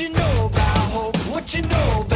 you know about hope? What you know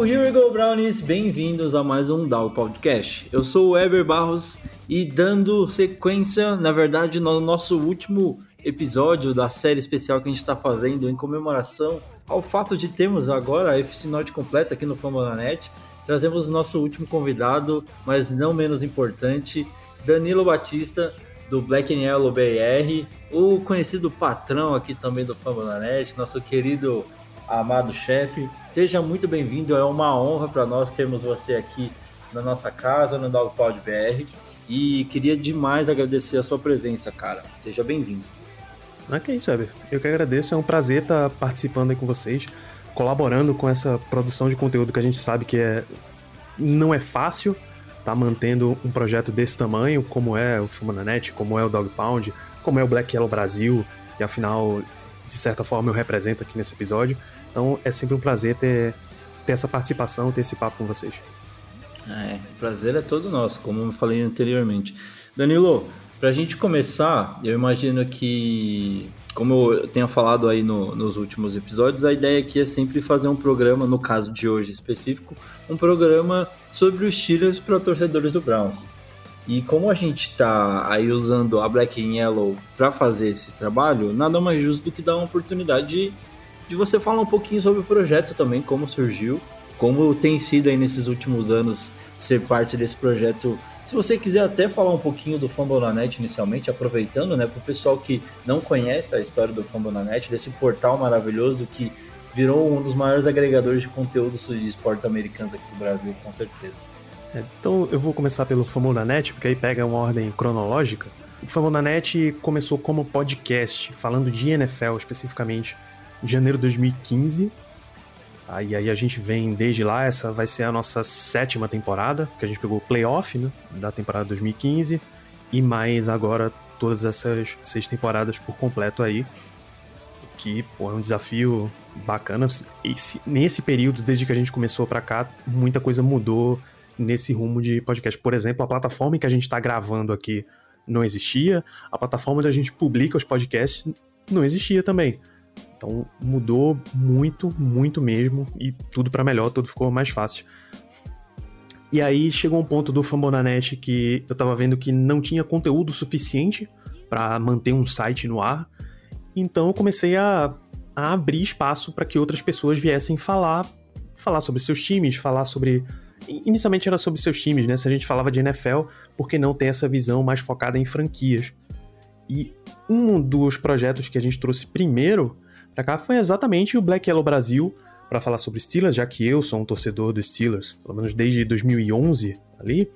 go, here we go, Brownies! Bem-vindos a mais um DAO Podcast. Eu sou o Weber Barros e dando sequência, na verdade, no nosso último episódio da série especial que a gente está fazendo em comemoração ao fato de termos agora a FC Norte completa aqui no Fambonanet. Trazemos o nosso último convidado, mas não menos importante, Danilo Batista, do Black and Yellow BR, o conhecido patrão aqui também do Fambonanet, nosso querido amado chefe. Seja muito bem-vindo, é uma honra para nós termos você aqui na nossa casa, no Dogpod BR. E queria demais agradecer a sua presença, cara. Seja bem-vindo. É que é isso, Weber. Eu que agradeço, é um prazer estar participando aí com vocês, colaborando com essa produção de conteúdo que a gente sabe que é não é fácil, tá mantendo um projeto desse tamanho, como é o Fumananet, como é o Dog Pound, como é o Black Yellow Brasil, que afinal, de certa forma, eu represento aqui nesse episódio. Então é sempre um prazer ter, ter essa participação, ter esse papo com vocês. É, o prazer é todo nosso, como eu falei anteriormente. Danilo, pra gente começar, eu imagino que, como eu tenho falado aí no- nos últimos episódios, a ideia aqui é sempre fazer um programa, no caso de hoje específico, um programa sobre os Steelers para torcedores do Browns. E como a gente tá aí usando a Black and Yellow para fazer esse trabalho, nada mais justo do que dar uma oportunidade de, de você falar um pouquinho sobre o projeto também, como surgiu, como tem sido aí nesses últimos anos ser parte desse projeto. Se você quiser até falar um pouquinho do Fambonanet inicialmente, aproveitando, né, para o pessoal que não conhece a história do Fambonanet, desse portal maravilhoso que virou um dos maiores agregadores de conteúdo de esportes americanos aqui do Brasil, com certeza. É, então eu vou começar pelo Famonanet, porque aí pega uma ordem cronológica. O Famonanet começou como podcast, falando de NFL especificamente, janeiro de 2015. Aí, aí a gente vem desde lá, essa vai ser a nossa sétima temporada, que a gente pegou o playoff né, da temporada 2015, e mais agora todas essas seis temporadas por completo aí. Que pô, é um desafio bacana. Esse- nesse período, desde que a gente começou pra cá, muita coisa mudou nesse rumo de podcast. Por exemplo, a plataforma em que a gente está gravando aqui não existia, a plataforma onde a gente publica os podcasts não existia também. Então mudou muito, muito mesmo, e tudo para melhor, tudo ficou mais fácil. E aí chegou um ponto do Fambonanet que eu tava vendo que não tinha conteúdo suficiente para manter um site no ar, então eu comecei a, a abrir espaço para que outras pessoas viessem falar, falar sobre seus times, falar sobre Inicialmente era sobre seus times, né? Se a gente falava de NFL, por que não ter essa visão mais focada em franquias? E um dos projetos que a gente trouxe primeiro pra cá foi exatamente o Black Yellow Brasil, para falar sobre Steelers, já que eu sou um torcedor dos Steelers, pelo menos desde 2011 ali.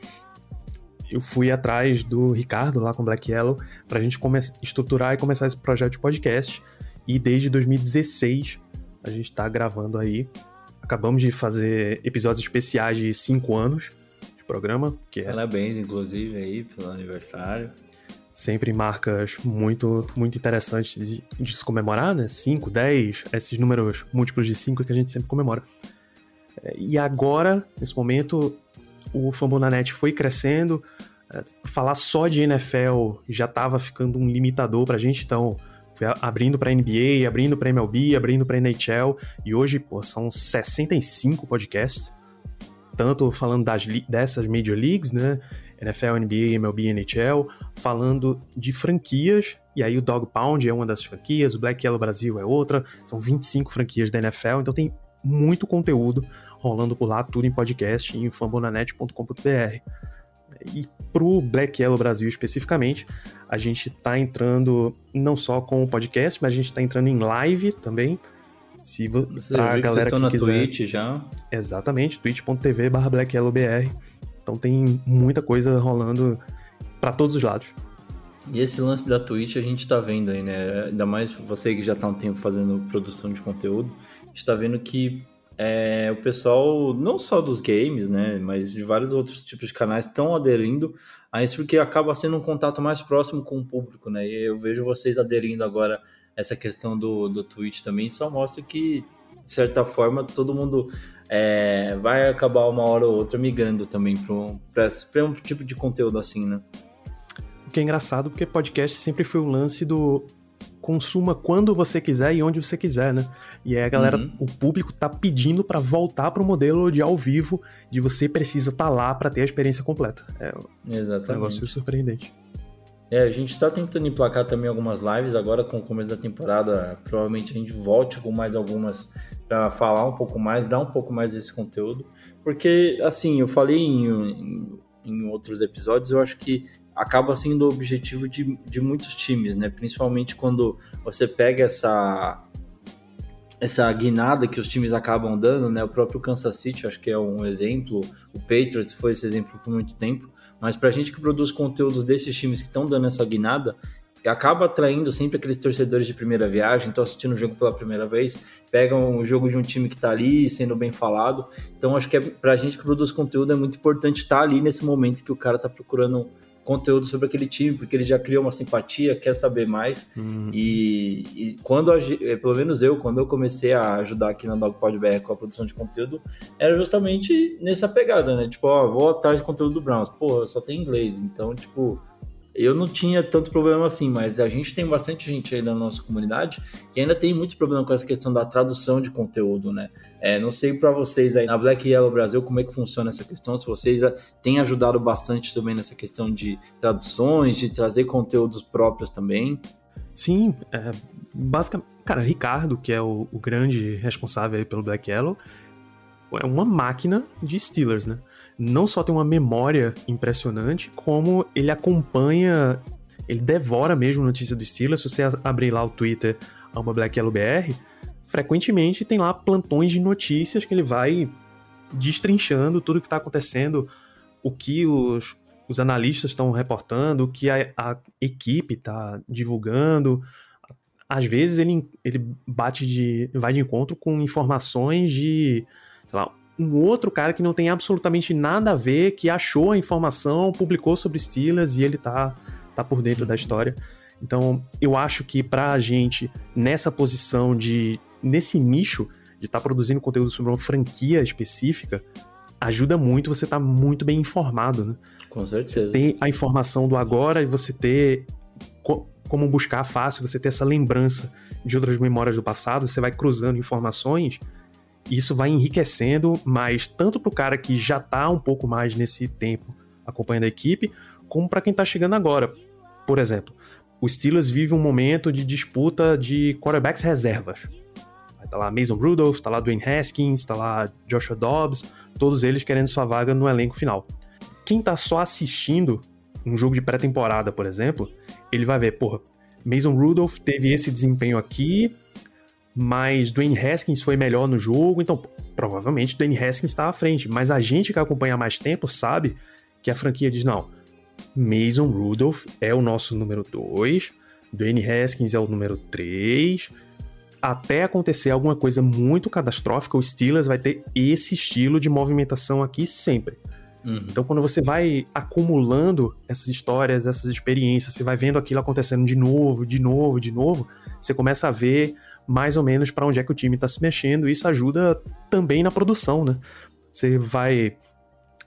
Eu fui atrás do Ricardo lá com Black Yellow pra gente come- estruturar e começar esse projeto de podcast. E desde 2016 a gente tá gravando aí Acabamos de fazer episódios especiais de 5 anos de programa, que é Parabéns, inclusive, aí, pelo aniversário. Sempre marcas muito muito interessantes de, de se comemorar, né? 5, 10, esses números múltiplos de 5 que a gente sempre comemora. É, E agora, nesse momento, o Fambonanet foi crescendo, é, falar só de NFL já estava ficando um limitador pra gente, então Fui abrindo para NBA, abrindo para MLB, abrindo para NHL, e hoje, pô, são 65 podcasts, tanto falando das, dessas Major Leagues, né? NFL, NBA, MLB, NHL, falando de franquias, e aí o Dog Pound é uma das franquias, o Black Yellow Brasil é outra, são 25 franquias da NFL, então tem muito conteúdo rolando por lá, tudo em podcast, em fambonanet.com.br. E pro Black Yellow Brasil especificamente, a gente tá entrando não só com o podcast, mas a gente tá entrando em live também. Se você pra galera que, que quiser. Twitch já. Exatamente, twitch.tv/blackyellowbr. Então tem muita coisa rolando para todos os lados. E esse lance da Twitch a gente tá vendo aí, né? Ainda mais você que já tá um tempo fazendo produção de conteúdo, a gente tá vendo que é, o pessoal, não só dos games, né, mas de vários outros tipos de canais estão aderindo a isso porque acaba sendo um contato mais próximo com o público, né? E eu vejo vocês aderindo agora a essa questão do, do Twitch também, só mostra que, de certa forma, todo mundo é, vai acabar uma hora ou outra migrando também para um tipo de conteúdo assim, né? O que é engraçado porque podcast sempre foi o lance do consuma quando você quiser e onde você quiser, né? E aí a galera, uhum. o público tá pedindo para voltar pro modelo de ao vivo, de você precisa estar tá lá para ter a experiência completa. É Exatamente. um negócio surpreendente. É, a gente está tentando emplacar também algumas lives agora com o começo da temporada. Provavelmente a gente volte com mais algumas para falar um pouco mais, dar um pouco mais desse conteúdo. Porque, assim, eu falei em, em, em outros episódios, eu acho que acaba sendo o objetivo de, de muitos times, né? Principalmente quando você pega essa essa guinada que os times acabam dando, né? O próprio Kansas City, acho que é um exemplo. O Patriots foi esse exemplo por muito tempo. Mas para a gente que produz conteúdos desses times que estão dando essa guinada, acaba atraindo sempre aqueles torcedores de primeira viagem, estão assistindo o jogo pela primeira vez, pegam o jogo de um time que está ali, sendo bem falado. Então acho que é, para a gente que produz conteúdo é muito importante estar tá ali nesse momento que o cara está procurando conteúdo sobre aquele time, porque ele já criou uma simpatia, quer saber mais. Uhum. E, e, quando, a, eh, pelo menos eu, quando eu comecei a ajudar aqui na DogPod BR com a produção de conteúdo, era justamente nessa pegada, né? Tipo, ó, vou atrás de conteúdo do Browns. Pô, só tem inglês. Então, tipo, eu não tinha tanto problema assim, mas a gente tem bastante gente aí na nossa comunidade que ainda tem muito problema com essa questão da tradução de conteúdo, né? É, não sei para vocês aí na Black Yellow Brasil como é que funciona essa questão, se vocês ah, têm ajudado bastante também nessa questão de traduções, de trazer conteúdos próprios também. Sim, é, basicamente, cara, Ricardo, que é o, o grande responsável aí pelo Black Yellow, é uma máquina de Steelers, né? Não só tem uma memória impressionante, como ele acompanha, ele devora mesmo notícia do Steelers. Se você abrir lá o Twitter, uma Black Yellow BR, frequentemente tem lá plantões de notícias que ele vai destrinchando tudo que está acontecendo, o que os, os analistas estão reportando, o que a, a equipe está divulgando. Às vezes ele, ele bate de. vai de encontro com informações de, sei lá, um outro cara que não tem absolutamente nada a ver, que achou a informação, publicou sobre Steelers e ele tá, tá por dentro da história. Então, eu acho que pra gente, nessa posição de. nesse nicho, de estar tá produzindo conteúdo sobre uma franquia específica, ajuda muito você estar tá muito bem informado, né? Com certeza. Tem a informação do agora e você ter co como buscar fácil, você ter essa lembrança de outras memórias do passado, você vai cruzando informações isso vai enriquecendo, mas tanto para o cara que já está um pouco mais nesse tempo acompanhando a equipe, como para quem está chegando agora. Por exemplo, o Steelers vive um momento de disputa de quarterbacks reservas. Tá lá Mason Rudolph, tá lá Dwayne Haskins, tá lá Joshua Dobbs, todos eles querendo sua vaga no elenco final. Quem tá só assistindo um jogo de pré-temporada, por exemplo, ele vai ver, porra, Mason Rudolph teve esse desempenho aqui, mas Dwayne Haskins foi melhor no jogo, então provavelmente Dwayne Haskins está à frente. Mas a gente que acompanha há mais tempo sabe que a franquia diz: não, Mason Rudolph é o nosso número 2, Dwayne Haskins é o número 3. Até acontecer alguma coisa muito catastrófica, o Steelers vai ter esse estilo de movimentação aqui sempre. Uhum. Então, quando você vai acumulando essas histórias, essas experiências, você vai vendo aquilo acontecendo de novo, de novo, de novo, você começa a ver mais ou menos para onde é que o time está se mexendo. E isso ajuda também na produção, né? Você vai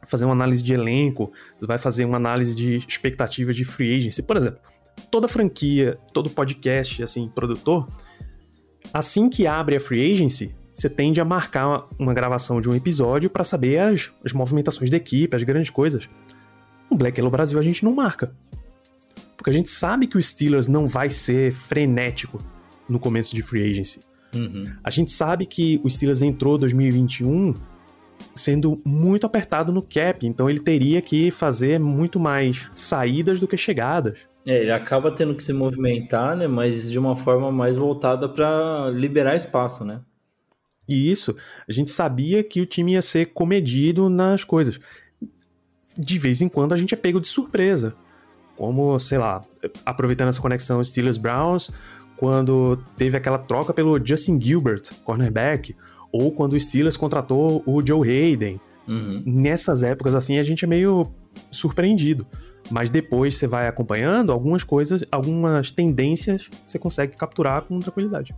fazer uma análise de elenco, você vai fazer uma análise de expectativa de free agency. Por exemplo, toda franquia, todo podcast, assim, produtor, assim que abre a free agency, você tende a marcar uma gravação de um episódio para saber as, as movimentações da equipe, as grandes coisas. No Black Yellow Brasil a gente não marca. Porque a gente sabe que o Steelers não vai ser frenético no começo de free agency. Uhum. A gente sabe que o Steelers entrou 2021 sendo muito apertado no cap, então ele teria que fazer muito mais saídas do que chegadas. É, ele acaba tendo que se movimentar, né? Mas de uma forma mais voltada para liberar espaço, né? E isso, a gente sabia que o time ia ser comedido nas coisas. De vez em quando a gente é pego de surpresa. Como, sei lá, aproveitando essa conexão Steelers-Browns, quando teve aquela troca pelo Justin Gilbert, cornerback, ou quando o Steelers contratou o Joe Hayden. Uhum. Nessas épocas, assim, a gente é meio surpreendido. Mas depois você vai acompanhando algumas coisas, algumas tendências você consegue capturar com tranquilidade.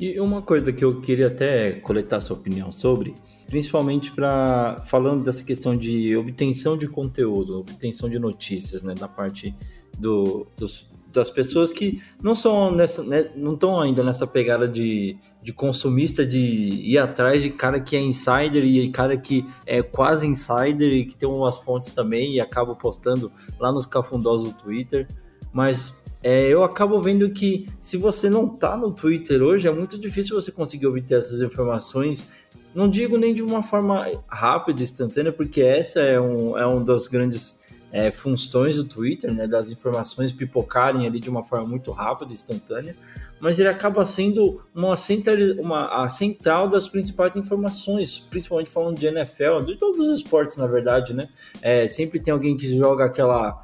E uma coisa que eu queria até coletar sua opinião sobre, principalmente para falando dessa questão de obtenção de conteúdo, obtenção de notícias, né, da parte do, dos, das pessoas que não são nessa, né, não estão ainda nessa pegada de, de consumista de ir atrás de cara que é insider e cara que é quase insider e que tem umas fontes também e acaba postando lá nos cafundós do Twitter, mas é, eu acabo vendo que se você não tá no Twitter hoje, é muito difícil você conseguir obter essas informações. Não digo nem de uma forma rápida, instantânea, porque essa é um, é um das grandes é, funções do Twitter, né, das informações pipocarem ali de uma forma muito rápida, instantânea, mas ele acaba sendo uma, central, uma a central das principais informações, principalmente falando de NFL, de todos os esportes, na verdade, né? É, sempre tem alguém que joga aquela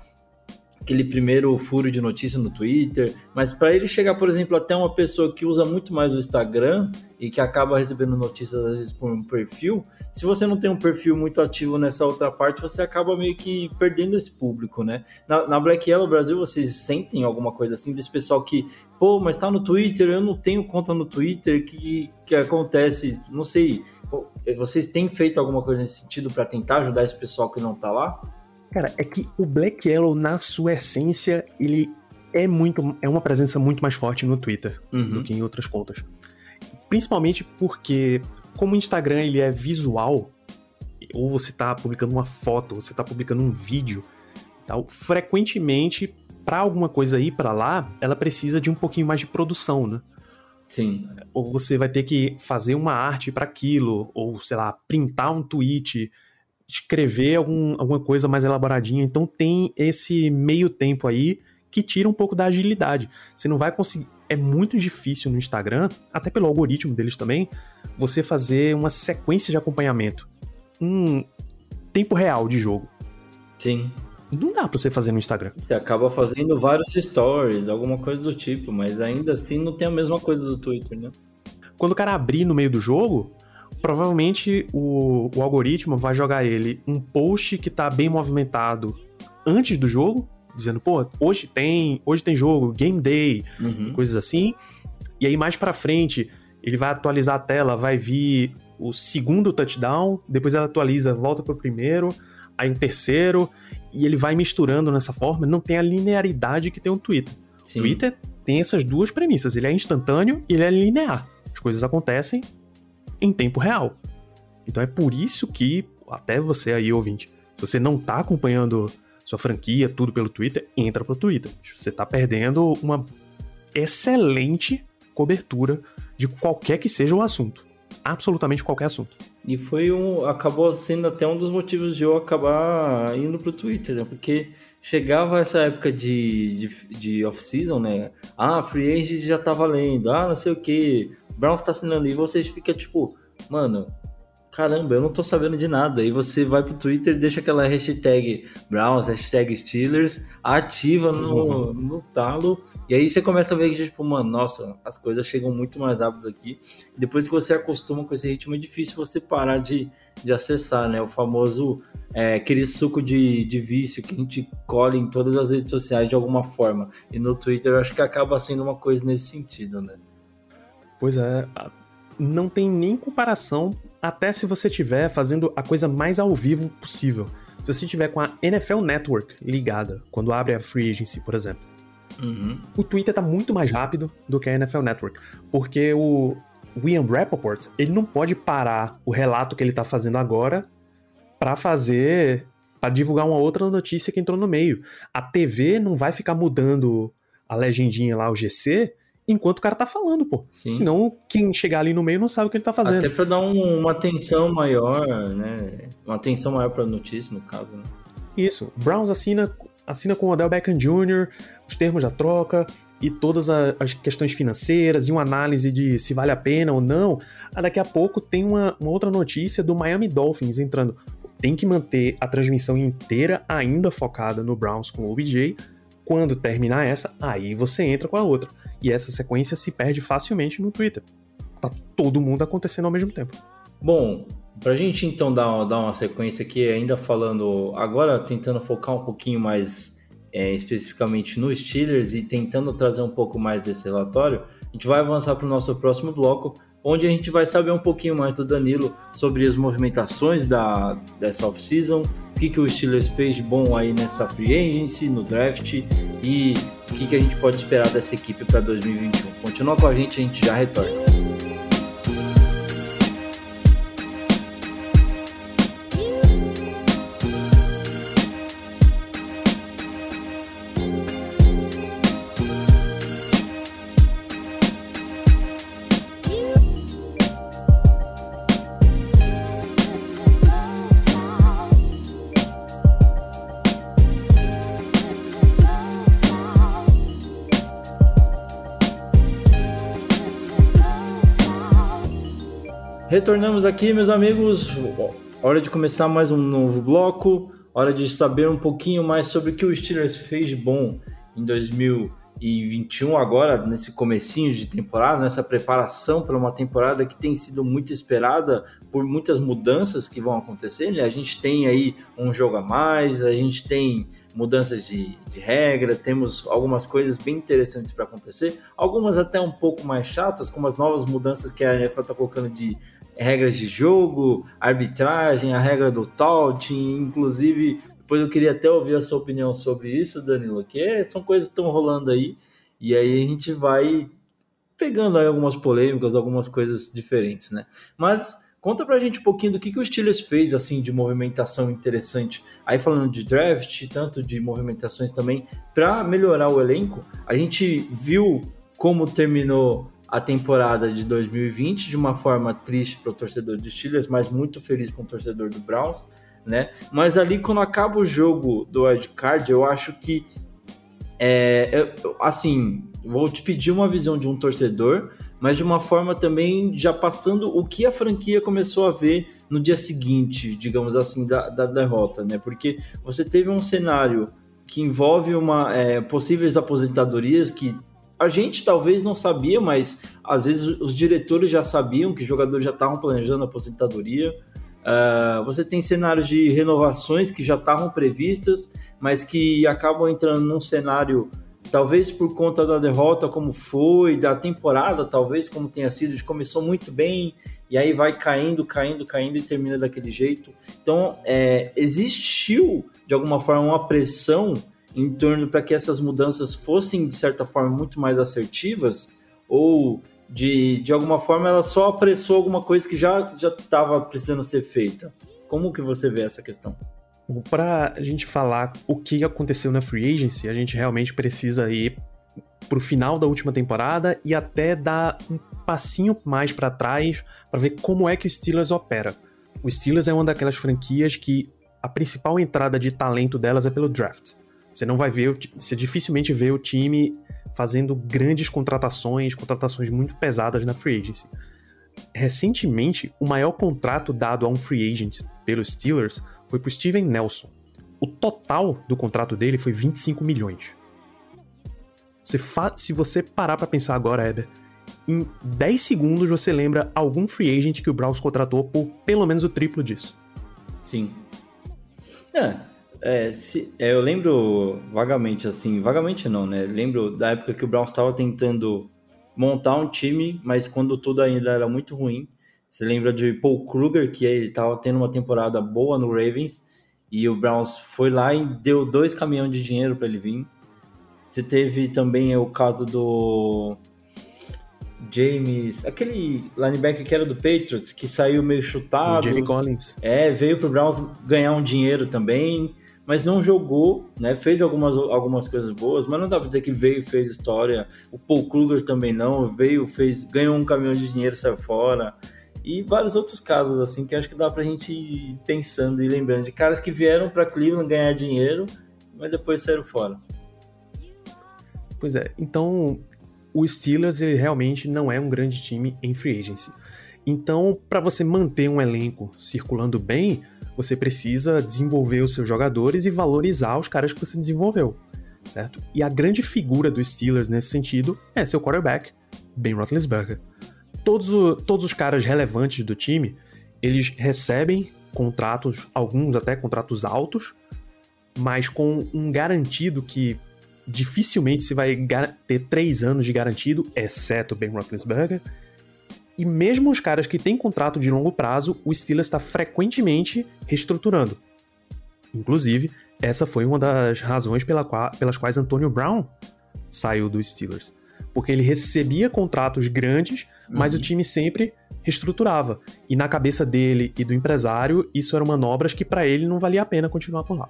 aquele primeiro furo de notícia no Twitter, mas para ele chegar, por exemplo, até uma pessoa que usa muito mais o Instagram e que acaba recebendo notícias às vezes por um perfil, se você não tem um perfil muito ativo nessa outra parte, você acaba meio que perdendo esse público, né? Na, na Black Yellow Brasil, vocês sentem alguma coisa assim desse pessoal que, pô, mas tá no Twitter, eu não tenho conta no Twitter, que que acontece? Não sei. Vocês têm feito alguma coisa nesse sentido para tentar ajudar esse pessoal que não tá lá? Cara, é que o Black Yellow, na sua essência, ele é muito. é uma presença muito mais forte no Twitter Uhum. do que em outras contas. Principalmente porque, como o Instagram ele é visual, ou você tá publicando uma foto, ou você tá publicando um vídeo, tal, frequentemente, para alguma coisa ir para lá, ela precisa de um pouquinho mais de produção, né? Sim. ou você vai ter que fazer uma arte para aquilo, ou sei lá, printar um tweet, escrever algum, alguma coisa mais elaboradinha. Então tem esse meio tempo aí que tira um pouco da agilidade. Você não vai conseguir. É muito difícil no Instagram, até pelo algoritmo deles também, você fazer uma sequência de acompanhamento. Um tempo real de jogo. Sim. Não dá pra você fazer no Instagram. Você acaba fazendo vários stories, alguma coisa do tipo, mas ainda assim não tem a mesma coisa do Twitter, né? Quando o cara abrir no meio do jogo, provavelmente o, o algoritmo vai jogar ele um post que tá bem movimentado antes do jogo, dizendo, pô, hoje tem, hoje tem jogo, game day, Uhum. coisas assim. E aí mais pra frente, ele vai atualizar a tela, vai vir o segundo touchdown, depois ela atualiza, volta pro primeiro, aí um terceiro, e ele vai misturando nessa forma, não tem a linearidade que tem o Twitter. Sim. Twitter tem essas duas premissas, ele é instantâneo e ele é linear. As coisas acontecem em tempo real. Então é por isso que, até você aí, ouvinte, se você não tá acompanhando sua franquia, tudo pelo Twitter, entra pro Twitter. Você tá perdendo uma excelente cobertura de qualquer que seja o assunto. Absolutamente qualquer assunto. E foi um. acabou sendo até um dos motivos de eu acabar indo pro Twitter, né? Porque chegava essa época de, de, de off-season, né? Ah, Free Agent já tá valendo, ah, não sei o que, Browns tá assinando, e vocês ficam tipo, mano, caramba, eu não tô sabendo de nada. E você vai pro Twitter deixa aquela hashtag Browns, hashtag Steelers, ativa no, no talo, e aí você começa a ver que, tipo, mano, nossa, as coisas chegam muito mais rápidas aqui. Depois que você acostuma com esse ritmo, é difícil você parar de, de acessar, né? O famoso, é, aquele suco de, de vício que a gente colhe em todas as redes sociais de alguma forma. E no Twitter eu acho que acaba sendo uma coisa nesse sentido, né? Pois é, não tem nem comparação, até se você estiver fazendo a coisa mais ao vivo possível. Se você estiver com a NFL Network ligada, quando abre a Free Agency, por exemplo, Uhum. O Twitter tá muito mais rápido do que a NFL Network, porque o William Rappaport, ele não pode parar o relato que ele tá fazendo agora para fazer para divulgar uma outra notícia que entrou no meio. A TV não vai ficar mudando a legendinha lá, o GC, enquanto o cara tá falando, pô. Sim. Senão, quem chegar ali no meio não sabe o que ele tá fazendo. Até pra dar um- uma atenção maior, né? Uma atenção maior pra notícia, no caso, né? Isso. Browns assina, assina com o Odell Beckham Jr., os termos da troca e todas a- as questões financeiras e uma análise de se vale a pena ou não. Ah, daqui a pouco tem uma, uma outra notícia do Miami Dolphins entrando. Tem que manter a transmissão inteira ainda focada no Browns com o OBJ. Quando terminar essa, aí você entra com a outra. E essa sequência se perde facilmente no Twitter. Tá todo mundo acontecendo ao mesmo tempo. Bom, pra gente então dar, dar uma sequência aqui, ainda falando, agora tentando focar um pouquinho mais é, especificamente no Steelers e tentando trazer um pouco mais desse relatório, a gente vai avançar para o nosso próximo bloco, onde a gente vai saber um pouquinho mais do Danilo sobre as movimentações da, dessa off-season, o que, que o Steelers fez de bom aí nessa free agency, no draft e o que, que a gente pode esperar dessa equipe para 2021. Continua com a gente, a gente já retorna. Retornamos aqui, meus amigos. Hora de começar mais um novo bloco. Hora de saber um pouquinho mais sobre o que o Steelers fez de bom em 2021, agora nesse comecinho de temporada, nessa preparação para uma temporada que tem sido muito esperada por muitas mudanças que vão acontecer. Né? A gente tem aí um jogo a mais, a gente tem mudanças de, de regra, temos algumas coisas bem interessantes para acontecer, algumas até um pouco mais chatas, como as novas mudanças que a NFL está colocando de regras de jogo, arbitragem, a regra do taunting, inclusive, depois eu queria até ouvir a sua opinião sobre isso, Danilo, que é, são coisas que estão rolando aí, e aí a gente vai pegando aí algumas polêmicas, algumas coisas diferentes, né? Mas conta pra gente um pouquinho do que, que o Steelers fez, assim, de movimentação interessante, aí falando de draft, tanto de movimentações também, para melhorar o elenco, a gente viu como terminou a temporada de 2020 de uma forma triste para o torcedor dos Steelers, mas muito feliz com o torcedor do Browns, né? Mas ali quando acaba o jogo do Ed Card, eu acho que é, assim, vou te pedir uma visão de um torcedor, mas de uma forma também já passando o que a franquia começou a ver no dia seguinte, digamos assim, da, da derrota, né? Porque você teve um cenário que envolve uma é, possíveis aposentadorias que a gente talvez não sabia, mas às vezes os diretores já sabiam que os jogadores já estavam planejando a aposentadoria. Uh, você tem cenários de renovações que já estavam previstas, mas que acabam entrando num cenário, talvez por conta da derrota, como foi, da temporada, talvez como tenha sido, começou muito bem e aí vai caindo, caindo, caindo e termina daquele jeito. Então, é, existiu de alguma forma uma pressão em torno para que essas mudanças fossem, de certa forma, muito mais assertivas, ou de, de alguma forma ela só apressou alguma coisa que já estava precisando ser feita? Como que você vê essa questão? Para a gente falar o que aconteceu na Free Agency, a gente realmente precisa ir pro final da última temporada e até dar um passinho mais para trás para ver como é que o Steelers opera. O Steelers é uma daquelas franquias que a principal entrada de talento delas é pelo draft. Você não vai ver, você dificilmente vê o time fazendo grandes contratações, contratações muito pesadas na free agency. Recentemente, o maior contrato dado a um free agent pelos Steelers foi para Steven Nelson. O total do contrato dele foi 25 milhões. Você se você parar para pensar agora, Heber, em 10 segundos você lembra algum free agent que o Browns contratou por pelo menos o triplo disso. Sim. É, é, se, é, eu lembro vagamente, assim, vagamente não, né? Lembro da época que o Browns estava tentando montar um time, mas quando tudo ainda era muito ruim. Você lembra de Paul Kruger, que estava tendo uma temporada boa no Ravens, e o Browns foi lá e deu dois caminhões de dinheiro para ele vir. Você teve também o caso do James, aquele linebacker que era do Patriots, que saiu meio chutado. O Jamie Collins. É, veio pro Browns ganhar um dinheiro também, mas não jogou, né? Fez algumas, algumas coisas boas, mas não dá pra dizer que veio e fez história. O Paul Kruger também não, veio, fez, ganhou um caminhão de dinheiro, saiu fora. E vários outros casos, assim, que acho que dá pra gente ir pensando e lembrando de caras que vieram pra Cleveland ganhar dinheiro, mas depois saíram fora. Pois é, então o Steelers ele realmente não é um grande time em free agency. Então, para você manter um elenco circulando bem, você precisa desenvolver os seus jogadores e valorizar os caras que você desenvolveu, certo? E a grande figura dos Steelers nesse sentido é seu quarterback, Ben Roethlisberger. Todos, o, todos os caras relevantes do time, eles recebem contratos, alguns até contratos altos, mas com um garantido que dificilmente se vai ter três anos de garantido, exceto Ben Roethlisberger. E mesmo os caras que têm contrato de longo prazo, o Steelers está frequentemente reestruturando. Inclusive, essa foi uma das razões pela qua pelas quais Antonio Brown saiu do Steelers. Porque ele recebia contratos grandes, mas Uhum. o time sempre reestruturava. E na cabeça dele e do empresário, isso eram manobras que para ele não valia a pena continuar por lá.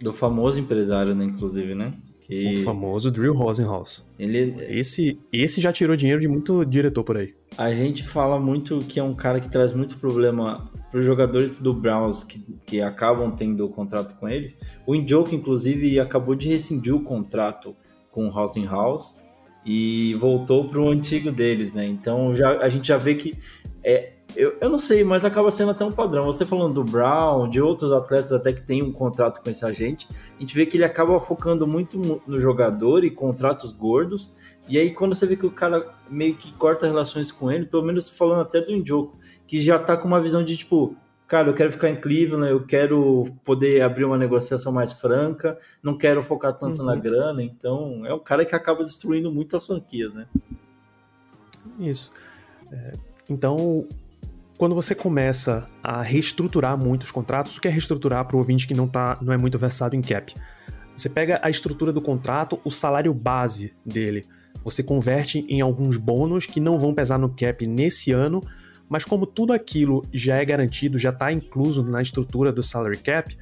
Do famoso empresário, né, inclusive, né? Que O famoso Drew Rosenhaus. ele, Esse, esse já tirou dinheiro de muito diretor por aí. A gente fala muito que é um cara que traz muito problema para os jogadores do Browns que, que acabam tendo o contrato com eles. O Njoku, inclusive, acabou de rescindir o contrato com o House e voltou para o antigo deles, né? Então já, a gente já vê que é, eu, eu não sei, mas acaba sendo até um padrão. Você falando do Brown, de outros atletas até que tem um contrato com esse agente, a gente vê que ele acaba focando muito no- jogador e contratos gordos. E aí, quando você vê que o cara meio que corta relações com ele, pelo menos falando até do Njoku, que já tá com uma visão de tipo, cara, eu quero ficar em Cleveland, eu quero poder abrir uma negociação mais franca, não quero focar tanto Uhum. na grana. Então, é um cara que acaba destruindo muito as franquias, né? Isso. É, então, quando você começa a reestruturar muitos contratos, o que é reestruturar para o ouvinte que não, tá, não é muito versado em cap? Você pega a estrutura do contrato, o salário base dele, você converte em alguns bônus que não vão pesar no cap nesse ano, mas como tudo aquilo já é garantido, já está incluso na estrutura do salary cap,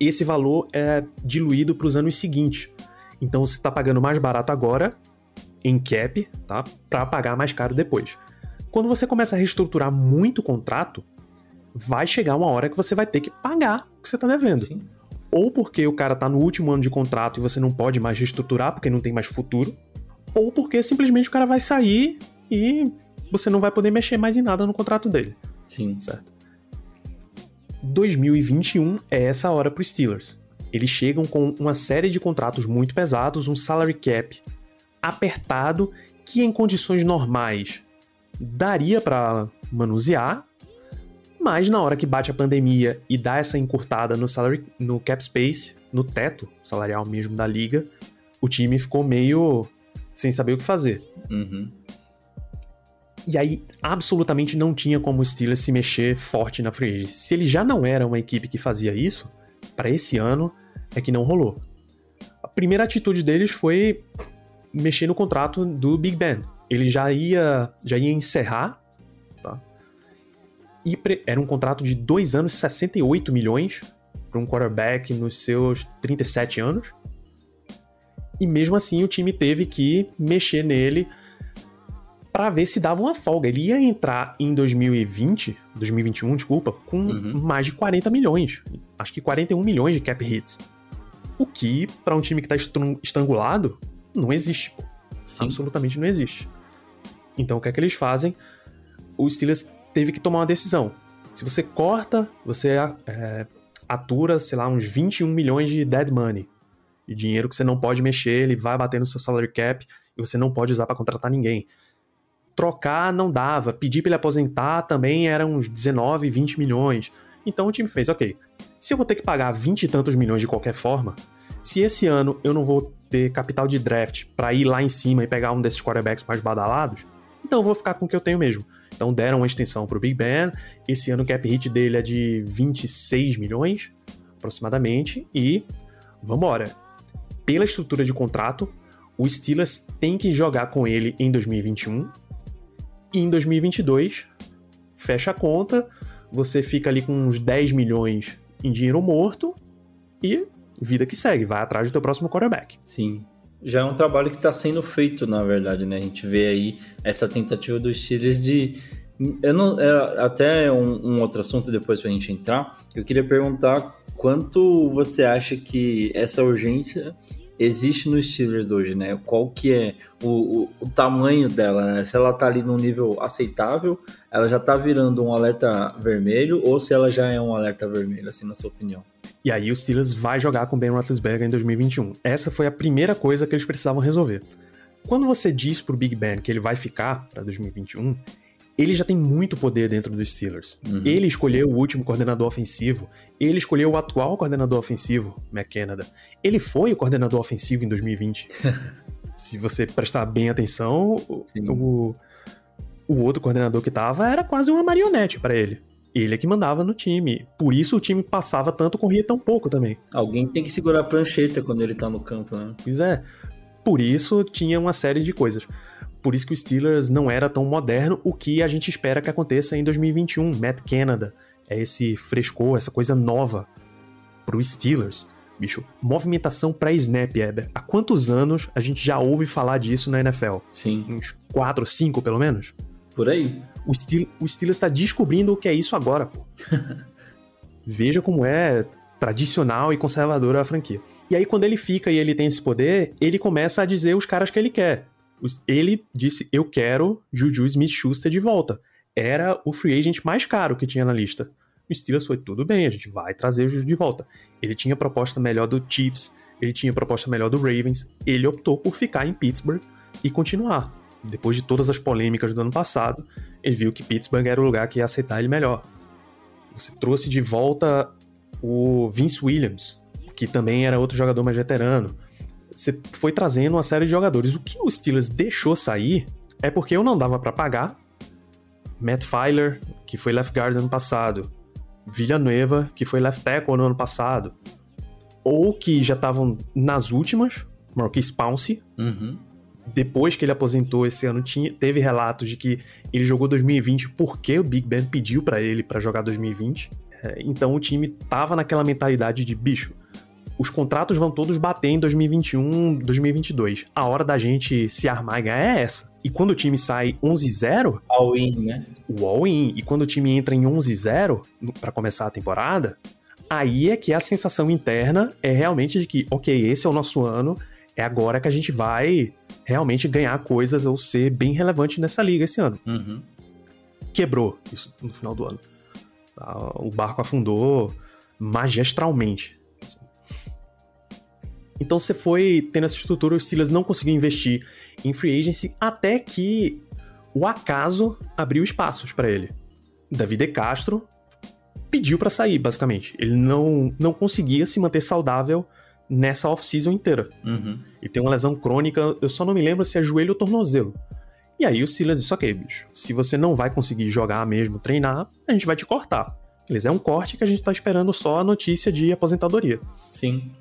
esse valor é diluído para os anos seguintes. Então você está pagando mais barato agora, em cap, tá? Para pagar mais caro depois. Quando você começa a reestruturar muito o contrato, vai chegar uma hora que você vai ter que pagar o que você está devendo. Sim. Ou porque o cara tá no último ano de contrato e você não pode mais reestruturar porque não tem mais futuro, ou porque simplesmente o cara vai sair e você não vai poder mexer mais em nada no contrato dele, Sim. certo? 2021 é essa hora pro Steelers. Eles chegam com uma série de contratos muito pesados, um salary cap apertado que em condições normais daria para manusear, mas na hora que bate a pandemia e dá essa encurtada no salary, no cap space, no teto salarial mesmo da liga, o time ficou meio sem saber o que fazer. Uhum. E aí, absolutamente não tinha como o Steelers se mexer forte na free agency. Se ele já não era uma equipe que fazia isso, para esse ano é que não rolou. A primeira atitude deles foi mexer no contrato do Big Ben. Ele já ia, já ia encerrar, tá? E pre- era um contrato de dois anos, 68 milhões para um quarterback nos seus 37 anos. E mesmo assim o time teve que mexer nele para ver se dava uma folga. Ele ia entrar em 2020, 2021, desculpa, com Uhum. mais de 40 milhões. Acho que 41 milhões de cap hits. O que, para um time que tá estran- estrangulado, não existe. Sim. Absolutamente não existe. Então o que é que eles fazem? O Steelers teve que tomar uma decisão. Se você corta, você é, atura, sei lá, uns 21 milhões de dead money. De dinheiro que você não pode mexer, ele vai bater no seu salary cap e você não pode usar para contratar ninguém. Trocar não dava, pedir para ele aposentar também era uns 19, 20 milhões. Então o time fez, ok, se eu vou ter que pagar 20 e tantos milhões de qualquer forma, se esse ano eu não vou ter capital de draft para ir lá em cima e pegar um desses quarterbacks mais badalados, então vou ficar com o que eu tenho mesmo. Então deram uma extensão pro Big Ben, esse ano o cap hit dele é de 26 milhões, aproximadamente, e vambora. Pela estrutura de contrato, o Steelers tem que jogar com ele em 2021 e em 2022 fecha a conta, você fica ali com uns 10 milhões em dinheiro morto e vida que segue, vai atrás do teu próximo quarterback. Sim. Já é um trabalho que está sendo feito, na verdade, né? A gente vê aí essa tentativa dos Steelers de. Eu não, é até um, um outro assunto depois para a gente entrar. Eu queria perguntar quanto você acha que essa urgência existe nos Steelers hoje, né? Qual que é o, o, o, tamanho dela, né? Se ela tá ali num nível aceitável, ela já tá virando um alerta vermelho, ou se ela já é um alerta vermelho, assim, na sua opinião? E aí o Steelers vai jogar com Ben Roethlisberger em 2021. Essa foi a primeira coisa que eles precisavam resolver. Quando você diz pro Big Ben que ele vai ficar para 2021, ele já tem muito poder dentro dos Steelers. Uhum. Ele escolheu o último coordenador ofensivo, ele escolheu o atual coordenador ofensivo, McKenna. Ele foi o coordenador ofensivo em 2020. Se você prestar bem atenção, o, o outro coordenador que tava era quase uma marionete para ele. Ele é que mandava no time. Por isso o time passava tanto, corria tão pouco também. Alguém tem que segurar a prancheta quando ele tá no campo, né? Pois é. Por isso tinha uma série de coisas. Por isso que o Steelers não era tão moderno, o que a gente espera que aconteça em 2021. Matt Canada é esse frescor, essa coisa nova pro Steelers. Bicho, movimentação para snap, Eber. Há quantos anos a gente já ouve falar disso na NFL? Sim. Uns 4, 5 pelo menos? Por aí. O, Steel, o Steelers está descobrindo o que é isso agora, pô. Veja como é tradicional e conservadora a franquia. E aí, quando ele fica e ele tem esse poder, ele começa a dizer os caras que ele quer ele disse: Eu quero Juju Smith Schuster de volta. Era o free agent mais caro que tinha na lista. O Steelers foi tudo bem, a gente vai trazer o Juju de volta. Ele tinha proposta melhor do Chiefs, ele tinha proposta melhor do Ravens, ele optou por ficar em Pittsburgh e continuar. Depois de todas as polêmicas do ano passado, ele viu que Pittsburgh era o lugar que ia aceitar ele melhor. Você trouxe de volta o Vince Williams, que também era outro jogador mais veterano você foi trazendo uma série de jogadores. O que o Steelers deixou sair é porque eu não dava para pagar. Matt Filer, que foi left guard ano passado. Villanueva, que foi left tackle no ano passado. Ou que já estavam nas últimas, Marquis Pounce. Uhum. Depois que ele aposentou esse ano, tinha, teve relatos de que ele jogou 2020 porque o Big Ben pediu para ele para jogar 2020. É, então o time tava naquela mentalidade de bicho os contratos vão todos bater em 2021, 2022. A hora da gente se armar e ganhar é essa. E quando o time sai 11-0... All-in, né? O all-in. E quando o time entra em 11-0 para começar a temporada, aí é que a sensação interna é realmente de que, ok, esse é o nosso ano, é agora que a gente vai realmente ganhar coisas ou ser bem relevante nessa liga esse ano. Uhum. Quebrou isso no final do ano. Tá? O barco afundou magistralmente. Então você foi tendo essa estrutura, os Steelers não conseguiu investir em free agency até que o acaso abriu espaços para ele. Davi De Castro pediu para sair, basicamente. Ele não, não conseguia se manter saudável nessa off-season inteira. Uhum. Ele tem uma lesão crônica, eu só não me lembro se é joelho ou tornozelo. E aí o Silas disse, ok, bicho, se você não vai conseguir jogar mesmo, treinar, a gente vai te cortar. Beleza, é um corte que a gente tá esperando só a notícia de aposentadoria. Sim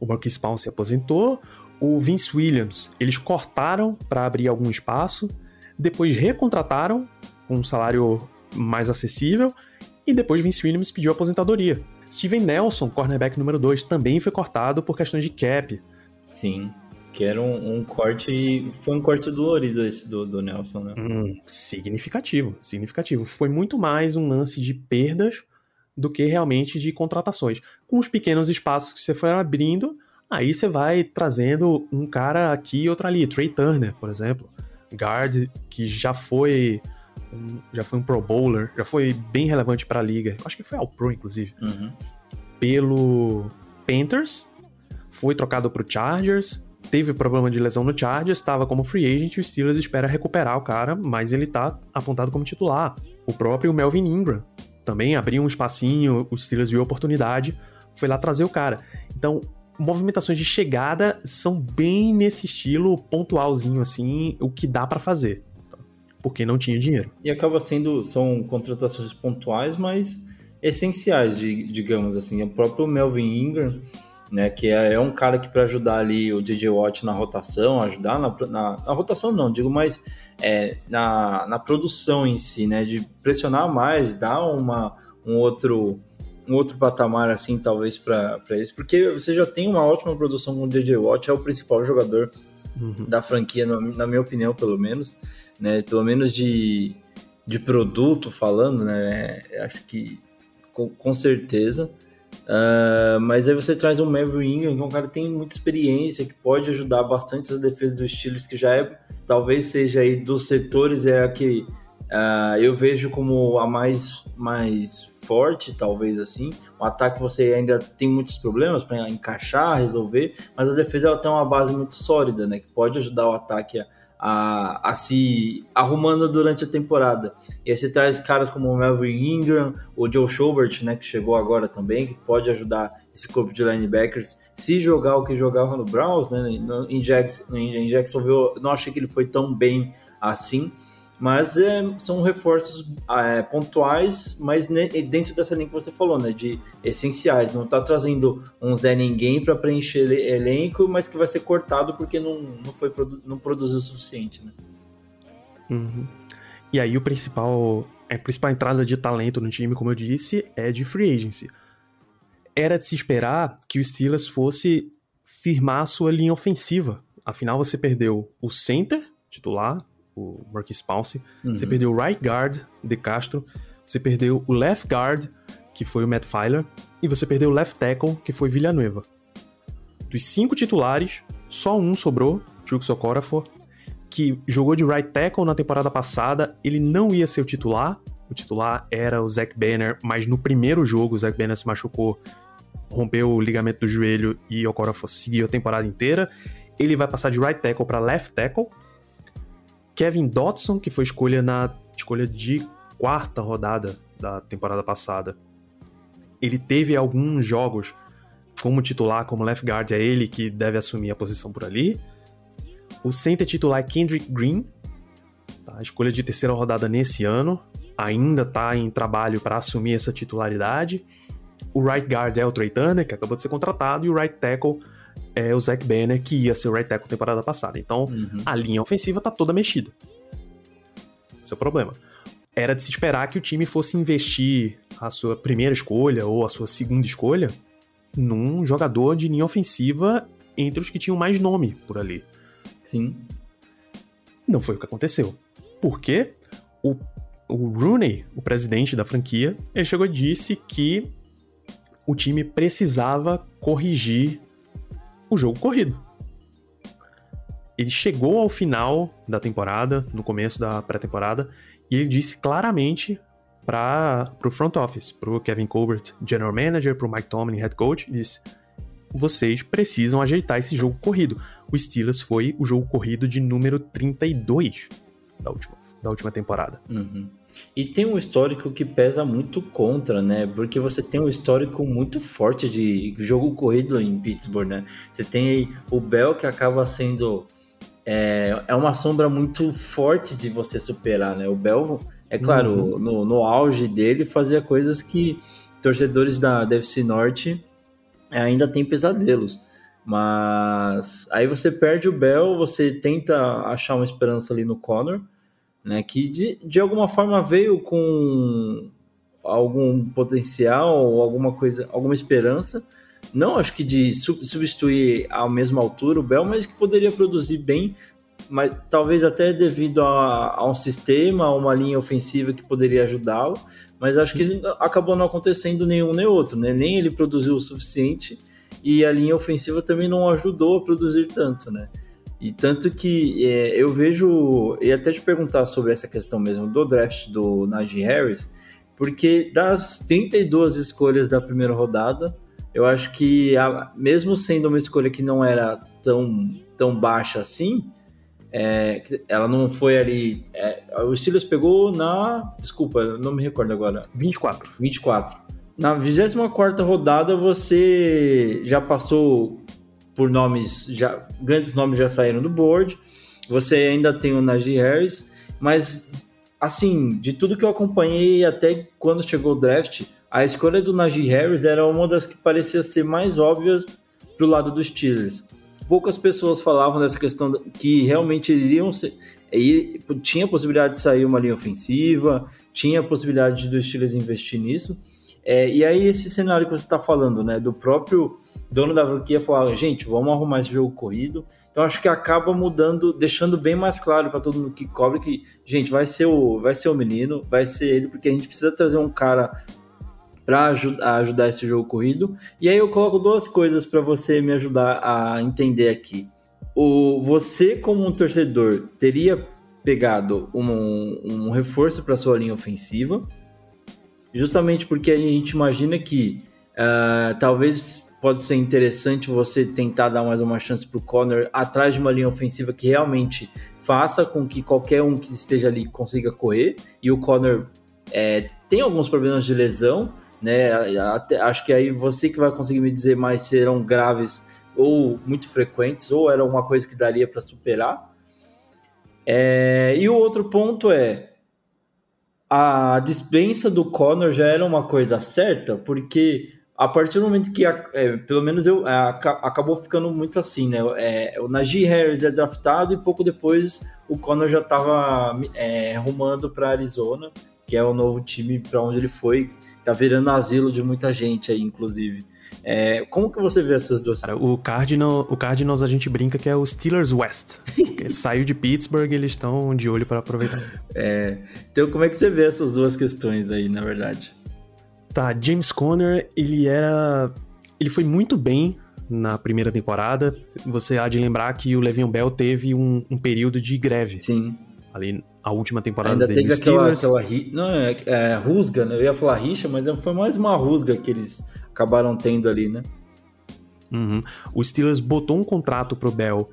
o Marquis Spawn se aposentou, o Vince Williams, eles cortaram para abrir algum espaço, depois recontrataram com um salário mais acessível e depois Vince Williams pediu aposentadoria. Steven Nelson, cornerback número 2, também foi cortado por questões de cap. Sim, que era um, um corte. Foi um corte dolorido esse do, do Nelson, né? Hum, significativo, significativo. Foi muito mais um lance de perdas do que realmente de contratações. Com os pequenos espaços que você for abrindo, aí você vai trazendo um cara aqui e outro ali. Trey Turner, por exemplo, guard que já foi um, já foi um Pro Bowler, já foi bem relevante para a liga. Acho que foi ao Pro, inclusive. Uhum. Pelo Panthers, foi trocado para o Chargers, teve problema de lesão no Chargers, estava como free agent e o Steelers espera recuperar o cara, mas ele está apontado como titular. O próprio Melvin Ingram também abriu um espacinho, os Steelers viu a oportunidade, foi lá trazer o cara. Então, movimentações de chegada são bem nesse estilo pontualzinho, assim, o que dá para fazer. Porque não tinha dinheiro. E acaba sendo, são contratações pontuais, mas essenciais, de, digamos assim. O próprio Melvin Ingram, né? Que é, é um cara que para ajudar ali o DJ Watt na rotação, ajudar na, na, na rotação não, digo mais é, na, na produção em si, né? De pressionar mais, dar uma, um outro um outro patamar assim, talvez para eles, porque você já tem uma ótima produção com o DJ Watt, é o principal jogador uhum. da franquia, na minha opinião, pelo menos, né? Pelo menos de, de produto falando, né? Acho que com, com certeza. Uh, mas aí você traz um Maverick Ingram, que é um cara que tem muita experiência, que pode ajudar bastante as defesas dos Steelers, que já é, talvez seja aí dos setores, é a que uh, eu vejo como a mais, mais forte, talvez assim. O ataque você ainda tem muitos problemas para encaixar, resolver, mas a defesa ela tem uma base muito sólida, né? Que pode ajudar o ataque a a, a se arrumando durante a temporada. E aí você traz caras como o Melvin Ingram, o Joe Schobert, né, que chegou agora também, que pode ajudar esse corpo de linebackers se jogar o que jogava no Browns, né, no, em, Jackson, em Jacksonville, não achei que ele foi tão bem assim, mas é, são reforços é, pontuais, mas dentro dessa linha que você falou, né? De essenciais. Não tá trazendo um Zé Ninguém para preencher elenco, mas que vai ser cortado porque não, não, foi, não produziu o suficiente, né? Uhum. E aí o principal, a principal entrada de talento no time, como eu disse, é de free agency. Era de se esperar que o Steelers fosse firmar a sua linha ofensiva. Afinal, você perdeu o center titular, o Marquis Pouncey. Uhum. Você perdeu o right guard, De Castro. Você perdeu o left guard, que foi o Matt Filer. E você perdeu o left tackle, que foi Villanueva. Dos cinco titulares, só um sobrou, Chuck Socorafor, que jogou de right tackle na temporada passada. Ele não ia ser o titular. O titular era o Zach Banner, mas no primeiro jogo o Zach Banner se machucou, rompeu o ligamento do joelho e o Okorafor seguiu a temporada inteira. Ele vai passar de right tackle para left tackle, Kevin Dotson, que foi escolha na escolha de quarta rodada da temporada passada. Ele teve alguns jogos como titular, como left guard, é ele que deve assumir a posição por ali. O center titular é Kendrick Green, tá? escolha de terceira rodada nesse ano, ainda está em trabalho para assumir essa titularidade. O right guard é o Trey Turner, que acabou de ser contratado, e o right tackle é o Zach Banner, que ia ser o right tackle temporada passada. Então, uhum. a linha ofensiva tá toda mexida. Esse é o problema. Era de se esperar que o time fosse investir a sua primeira escolha ou a sua segunda escolha num jogador de linha ofensiva entre os que tinham mais nome por ali. Sim. Não foi o que aconteceu. Por quê? O, o Rooney, o presidente da franquia, ele chegou e disse que o time precisava corrigir o jogo corrido. Ele chegou ao final da temporada, no começo da pré-temporada, e ele disse claramente para o front office, para o Kevin Colbert, general manager, para o Mike Tomlin, head coach, disse: vocês precisam ajeitar esse jogo corrido. O Steelers foi o jogo corrido de número 32 da última, da última temporada. Uhum. E tem um histórico que pesa muito contra, né? Porque você tem um histórico muito forte de jogo corrido em Pittsburgh, né? Você tem aí o Bell que acaba sendo. É, é uma sombra muito forte de você superar, né? O Bell, é claro, uhum. no, no auge dele, fazia coisas que torcedores da DFC Norte ainda têm pesadelos. Mas aí você perde o Bell, você tenta achar uma esperança ali no Connor né, que de, de alguma forma veio com algum potencial, alguma coisa, alguma esperança. Não acho que de substituir à mesma altura o Bell, mas que poderia produzir bem, mas talvez até devido a, a um sistema, a uma linha ofensiva que poderia ajudá-lo. Mas acho que acabou não acontecendo nenhum nem outro, né? Nem ele produziu o suficiente e a linha ofensiva também não ajudou a produzir tanto, né? E tanto que é, eu vejo, e até te perguntar sobre essa questão mesmo do draft do Najee Harris, porque das 32 escolhas da primeira rodada, eu acho que a, mesmo sendo uma escolha que não era tão, tão baixa assim, é, ela não foi ali. É, o Steelers pegou na. Desculpa, não me recordo agora. 24. 24. Na 24 rodada, você já passou por nomes, já grandes nomes já saíram do board. Você ainda tem o Najee Harris, mas assim, de tudo que eu acompanhei até quando chegou o draft, a escolha do Najee Harris era uma das que parecia ser mais óbvias pro lado dos Steelers. Poucas pessoas falavam dessa questão que realmente iriam ser, e tinha possibilidade de sair uma linha ofensiva, tinha possibilidade dos Steelers investir nisso. É, e aí esse cenário que você está falando, né, do próprio dono da franquia falar, gente, vamos arrumar esse jogo corrido. Então acho que acaba mudando, deixando bem mais claro para todo mundo que cobre que, gente, vai ser o, vai ser o menino, vai ser ele, porque a gente precisa trazer um cara para ajudar, esse jogo corrido. E aí eu coloco duas coisas para você me ajudar a entender aqui. O você como um torcedor teria pegado um, um reforço para sua linha ofensiva, justamente porque a gente imagina que uh, talvez pode ser interessante você tentar dar mais uma chance para o Connor atrás de uma linha ofensiva que realmente faça com que qualquer um que esteja ali consiga correr. E o Connor é, tem alguns problemas de lesão, né? Até, acho que aí você que vai conseguir me dizer mais serão graves ou muito frequentes, ou era uma coisa que daria para superar. É, e o outro ponto é a dispensa do Connor já era uma coisa certa, porque a partir do momento que, é, pelo menos eu, é, acabou ficando muito assim, né? É, o Najee Harris é draftado e pouco depois o Connor já estava é, rumando para Arizona, que é o novo time para onde ele foi, tá virando asilo de muita gente aí, inclusive. É, como que você vê essas duas? Cara, o, Cardinal, o Cardinals a gente brinca que é o Steelers West. saiu de Pittsburgh eles estão de olho para aproveitar. É, então como é que você vê essas duas questões aí, na verdade? Tá, James Conner, ele era. Ele foi muito bem na primeira temporada. Você há de lembrar que o Le'Veon Bell teve um, um período de greve. Sim. Ali, a última temporada Ainda dele teve aquela, aquela não, é, é, rusga, né? Eu ia falar rixa, mas foi mais uma rusga que eles acabaram tendo ali, né? Uhum. O Steelers botou um contrato pro Bell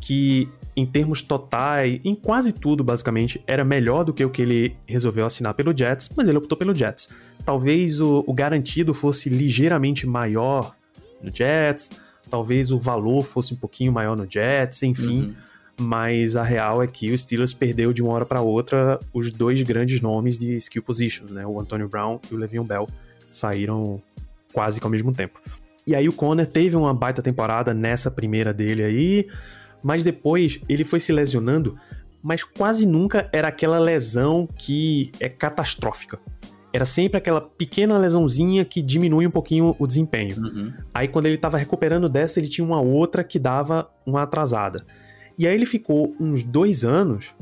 que, em termos totais, em quase tudo, basicamente, era melhor do que o que ele resolveu assinar pelo Jets, mas ele optou pelo Jets. Talvez o, o garantido fosse ligeiramente maior no Jets, talvez o valor fosse um pouquinho maior no Jets, enfim. Uhum. Mas a real é que o Steelers perdeu de uma hora para outra os dois grandes nomes de skill positions, né? O Antonio Brown e o Le'Veon Bell saíram quase que ao mesmo tempo. E aí o Conner teve uma baita temporada nessa primeira dele aí, mas depois ele foi se lesionando, mas quase nunca era aquela lesão que é catastrófica. Era sempre aquela pequena lesãozinha que diminui um pouquinho o desempenho. Uhum. Aí quando ele estava recuperando dessa, ele tinha uma outra que dava uma atrasada. E aí ele ficou uns dois anos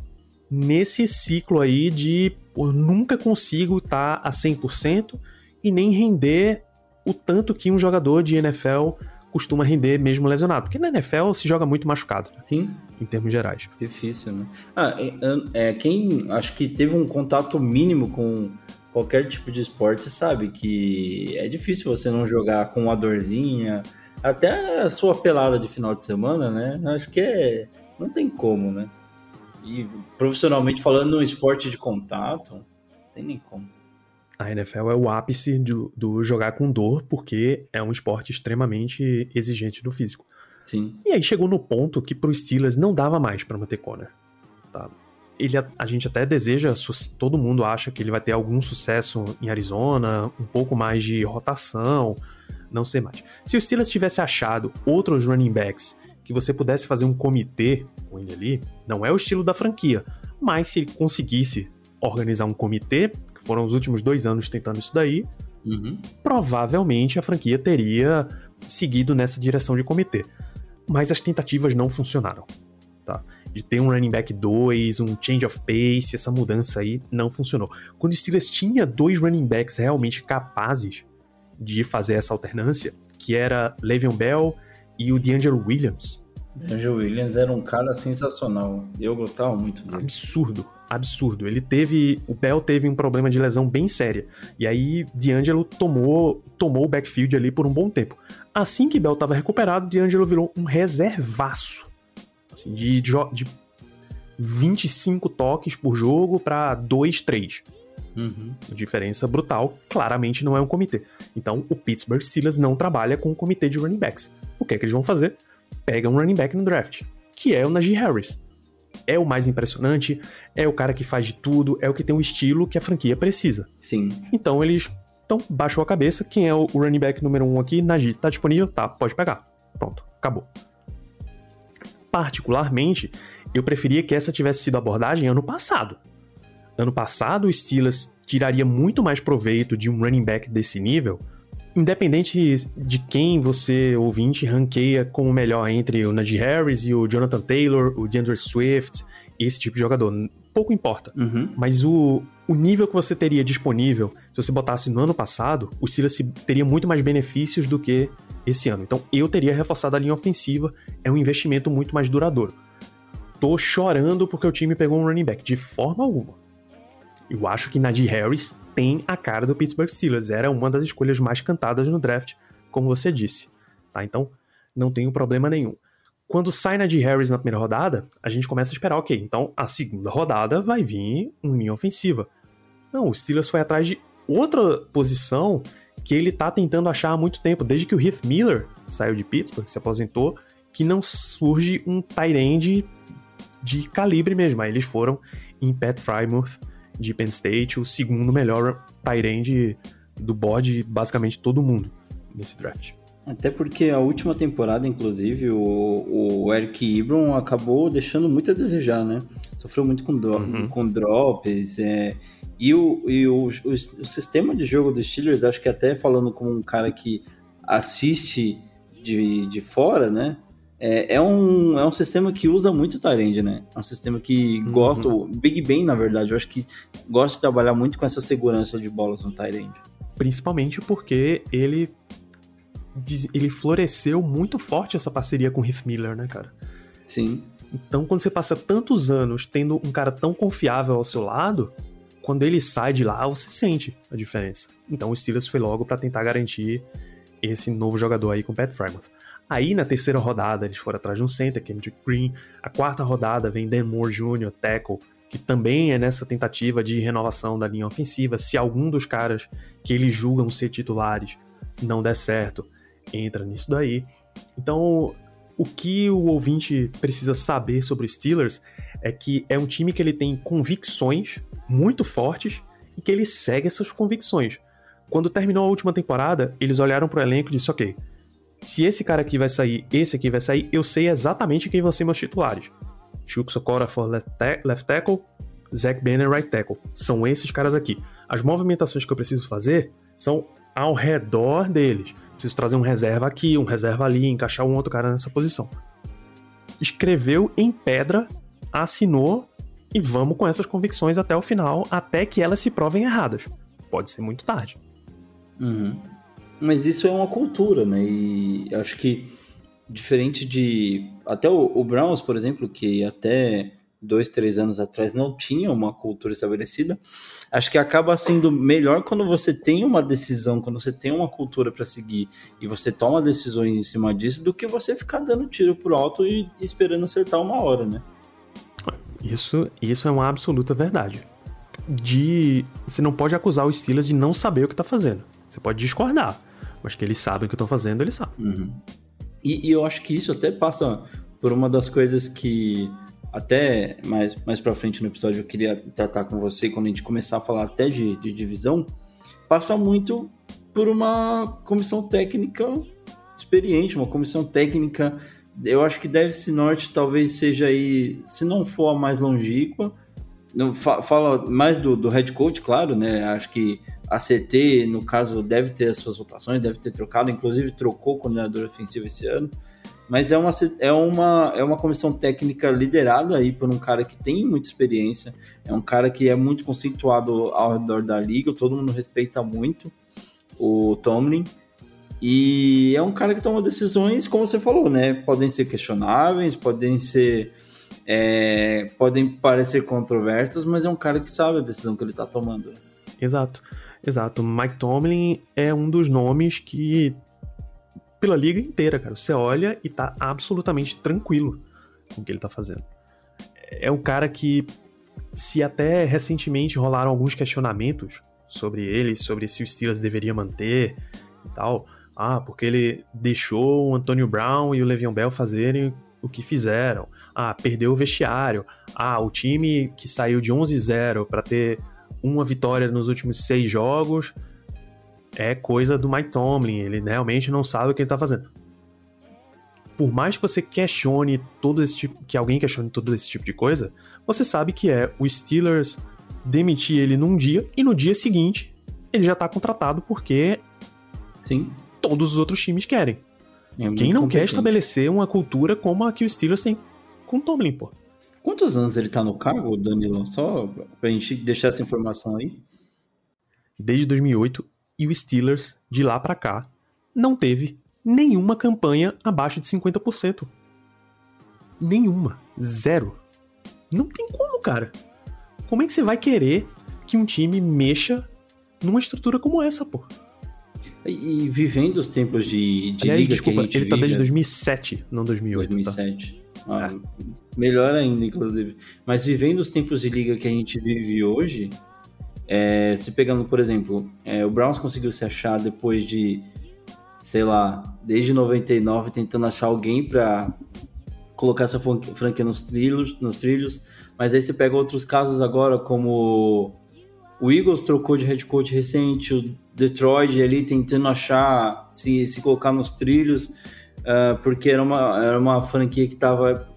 nesse ciclo aí de pô, nunca consigo estar tá a 100% e nem render o tanto que um jogador de NFL costuma render mesmo lesionado. Porque na NFL se joga muito machucado. Né? Sim. Em termos gerais. Difícil, né? Ah, é, é, quem acho que teve um contato mínimo com qualquer tipo de esporte sabe que é difícil você não jogar com uma dorzinha. Até a sua pelada de final de semana, né? Acho que é. Não tem como, né? E profissionalmente falando, no esporte de contato, não tem nem como a NFL é o ápice do, do, jogar com dor, porque é um esporte extremamente exigente do físico. Sim. E aí chegou no ponto que pro Steelers não dava mais para manter Conner. Tá? Ele, a, a, gente até deseja, todo mundo acha que ele vai ter algum sucesso em Arizona, um pouco mais de rotação, não sei mais. Se o Steelers tivesse achado outros running backs que você pudesse fazer um comitê com ele ali, não é o estilo da franquia, mas se ele conseguisse organizar um comitê, foram os últimos dois anos tentando isso daí, uhum. provavelmente a franquia teria seguido nessa direção de comitê. Mas as tentativas não funcionaram. Tá? De ter um running back 2, um change of pace, essa mudança aí não funcionou. Quando o Steelers tinha dois running backs realmente capazes de fazer essa alternância, que era Le'Veon Bell e o D'Angelo Williams. D'Angelo Williams era um cara sensacional. Eu gostava muito dele. Absurdo absurdo. Ele teve. O Bell teve um problema de lesão bem séria. E aí, D'Angelo tomou, tomou o backfield ali por um bom tempo. Assim que Bell estava recuperado, D'Angelo virou um reservaço. Assim, de, de, de 25 toques por jogo para 2, 3. Uhum. Diferença brutal, claramente não é um comitê. Então, o Pittsburgh Steelers não trabalha com um comitê de running backs. O que é que eles vão fazer? Pega um running back no draft, que é o Najee Harris é o mais impressionante, é o cara que faz de tudo, é o que tem o estilo que a franquia precisa. Sim. Então eles então, baixou a cabeça. Quem é o running back número um aqui? Najee. Tá disponível? Tá, pode pegar. Pronto, acabou. Particularmente, eu preferia que essa tivesse sido a abordagem ano passado. Ano passado, o Steelers tiraria muito mais proveito de um running back desse nível, independente de quem você, ouvinte, ranqueia como melhor entre o Najee Harris e o Jonathan Taylor, o DeAndre Swift, esse tipo de jogador. Pouco importa. Uhum. Mas o, o nível que você teria disponível, se você botasse no ano passado, o Steelers teria muito mais benefícios do que esse ano. Então eu teria reforçado a linha ofensiva, é um investimento muito mais duradouro. Tô chorando porque o time pegou um running back, de forma alguma. Eu acho que Najee Harris tem a cara do Pittsburgh Steelers, era uma das escolhas mais cantadas no draft, como você disse. Tá? Então não tenho problema nenhum. Quando sai Najee Harris na primeira rodada, a gente começa a esperar, ok, então a segunda rodada vai vir uma linha ofensiva. Não, o Steelers foi atrás de outra posição que ele tá tentando achar há muito tempo, desde que o Heath Miller saiu de Pittsburgh, se aposentou, que não surge um tight end de calibre mesmo. Aí eles foram em Pat Frymouth de Penn State, o segundo melhor tight end do board basicamente todo mundo nesse draft. Até porque a última temporada, inclusive, o, o Eric Ibron acabou deixando muito a desejar, né? Sofreu muito com, dro Uhum. com drops. É, e o, e o, o, o sistema de jogo dos Steelers, acho que até falando como um cara que assiste de, de fora, né? É, é, um, é um sistema que usa muito Tyrande, né? É um sistema que gosta, o Big Ben, na verdade, eu acho que gosta de trabalhar muito com essa segurança de bolas no Tyrande. Principalmente porque ele ele floresceu muito forte essa parceria com o Heath Miller, né, cara? Sim. Então, quando você passa tantos anos tendo um cara tão confiável ao seu lado, quando ele sai de lá, você sente a diferença. Então, o Steelers foi logo pra tentar garantir esse novo jogador aí com o Pat Frymouth. Aí, na terceira rodada, eles foram atrás de um center, Kendrick Green. A quarta rodada vem Dan Moore Jr., tackle, que também é nessa tentativa de renovação da linha ofensiva. Se algum dos caras que eles julgam ser titulares não der certo, entra nisso daí. Então, o que o ouvinte precisa saber sobre os Steelers é que é um time que ele tem convicções muito fortes e que ele segue essas convicções. Quando terminou a última temporada, eles olharam pro elenco e disseram, ok, se esse cara aqui vai sair, esse aqui vai sair, eu sei exatamente quem vão ser meus titulares. Chuck Sokora for left, left tackle, Zach Banner right tackle. São esses caras aqui. As movimentações que eu preciso fazer são ao redor deles. Preciso trazer um reserva aqui, um reserva ali, encaixar um outro cara nessa posição. Escreveu em pedra, assinou e vamos com essas convicções até o final, até que elas se provem erradas. Pode ser muito tarde. Uhum. Mas isso é uma cultura, né? E acho que diferente de. Até o, o Browns, por exemplo, que até dois, três anos atrás não tinha uma cultura estabelecida, acho que acaba sendo melhor quando você tem uma decisão, quando você tem uma cultura para seguir e você toma decisões em cima disso, do que você ficar dando tiro pro alto e esperando acertar uma hora, né? Isso, isso é uma absoluta verdade. De você não pode acusar os Steelers de não saber o que tá fazendo. Você pode discordar, mas que eles sabem o que estão fazendo, eles sabem. Uhum. E, e eu acho que isso até passa por uma das coisas que até mais, mais pra frente no episódio eu queria tratar com você quando a gente começar a falar até de, de divisão, passa muito por uma comissão técnica experiente, uma comissão técnica, eu acho que deve-se norte talvez seja aí, se não for a mais longínqua, não, fa- fala mais do, do head coach, claro, né? Acho que a CT, no caso, deve ter as suas votações, deve ter trocado, inclusive trocou o coordenador ofensivo esse ano. Mas é uma, é, uma, é uma comissão técnica liderada aí por um cara que tem muita experiência, é um cara que é muito conceituado ao redor da liga, todo mundo respeita muito o Tomlin. E é um cara que toma decisões, como você falou, né? Podem ser questionáveis, podem ser. é, podem parecer controversas, mas é um cara que sabe a decisão que ele tá tomando. Exato, exato. Mike Tomlin é um dos nomes que, pela liga inteira, cara, você olha e tá absolutamente tranquilo com o que ele tá fazendo. É um cara que, se até recentemente rolaram alguns questionamentos sobre ele, sobre se o Steelers deveria manter e tal, ah, porque ele deixou o Antonio Brown e o Le'Veon Bell fazerem o que fizeram. Ah, perdeu o vestiário. Ah, o time que saiu de 11-0 para ter uma vitória nos últimos seis jogos é coisa do Mike Tomlin. Ele realmente não sabe o que ele tá fazendo. por mais que você questione todo esse tipo, que alguém questione todo esse tipo de coisa, você sabe que é o Steelers demitir ele num dia e no dia seguinte ele já tá contratado porque Sim. todos os outros times querem. é Quem não quer estabelecer uma cultura como a que o Steelers tem com o Tomlin, pô? Quantos anos ele tá no cargo, Danilo? Só pra gente deixar essa informação aí. Desde 2008 e o Steelers de lá pra cá não teve nenhuma campanha abaixo de 50%. Nenhuma, zero. Não tem como, cara. Como é que você vai querer que um time mexa numa estrutura como essa, pô? E, e vivendo os tempos de, de Aliás, desculpa, ele tá vive, desde 2007, não 2008, tá? 2007. Ah, Melhor ainda, inclusive. Mas vivendo os tempos de liga que a gente vive hoje, é, se pegando, por exemplo, é, o Browns conseguiu se achar depois de, sei lá, desde 99, tentando achar alguém pra colocar essa fran- franquia nos trilhos, nos trilhos. Mas aí você pega outros casos agora, como o Eagles trocou de head coach recente, o Detroit ali tentando achar, se, se colocar nos trilhos, ah, porque era uma, era uma franquia que estava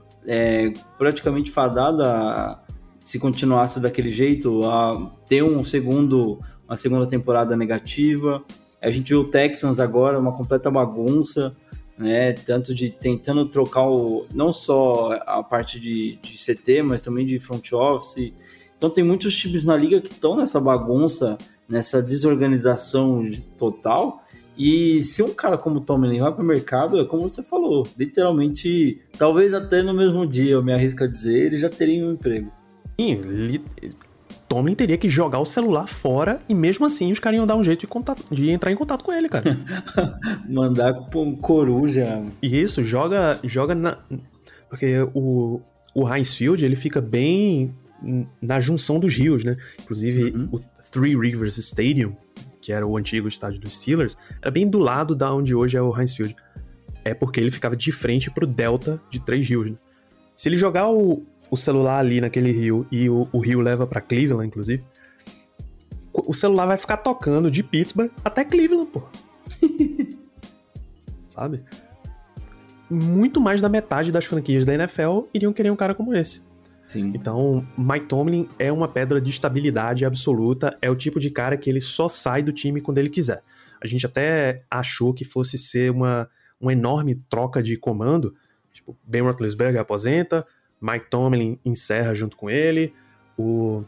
praticamente fadada, a, se continuasse daquele jeito, a ter um segundo, uma segunda temporada negativa. A gente viu o Texans agora, uma completa bagunça, né? Tanto de tentando trocar o, não só a parte de, de CT, mas também de front office. Então tem muitos times na liga que estão nessa bagunça, nessa desorganização total. E se um cara como o Tomlin vai para o mercado, é como você falou, literalmente, talvez até no mesmo dia, eu me arrisco a dizer, ele já teria um emprego. Sim, li- Tomlin teria que jogar o celular fora e mesmo assim os caras iam dar um jeito de, contato- de entrar em contato com ele, cara. Mandar um coruja. E isso, joga, joga na. Porque o, o Heinz Field, ele fica bem na junção dos rios, né? Inclusive, Uhum. o Three Rivers Stadium, que era o antigo estádio dos Steelers, era bem do lado da onde hoje é o Heinz Field. É porque ele ficava de frente pro delta de Três Rios, né? Se ele jogar o, o celular ali naquele rio e o, o rio leva pra Cleveland, inclusive, o celular vai ficar tocando de Pittsburgh até Cleveland, pô. Sabe? Muito mais da metade das franquias da NFL iriam querer um cara como esse. Sim. Então, Mike Tomlin é uma pedra de estabilidade absoluta, é o tipo de cara que ele só sai do time quando ele quiser. A gente até achou que fosse ser uma, uma enorme troca de comando, tipo, Ben Roethlisberger aposenta, Mike Tomlin encerra junto com ele, o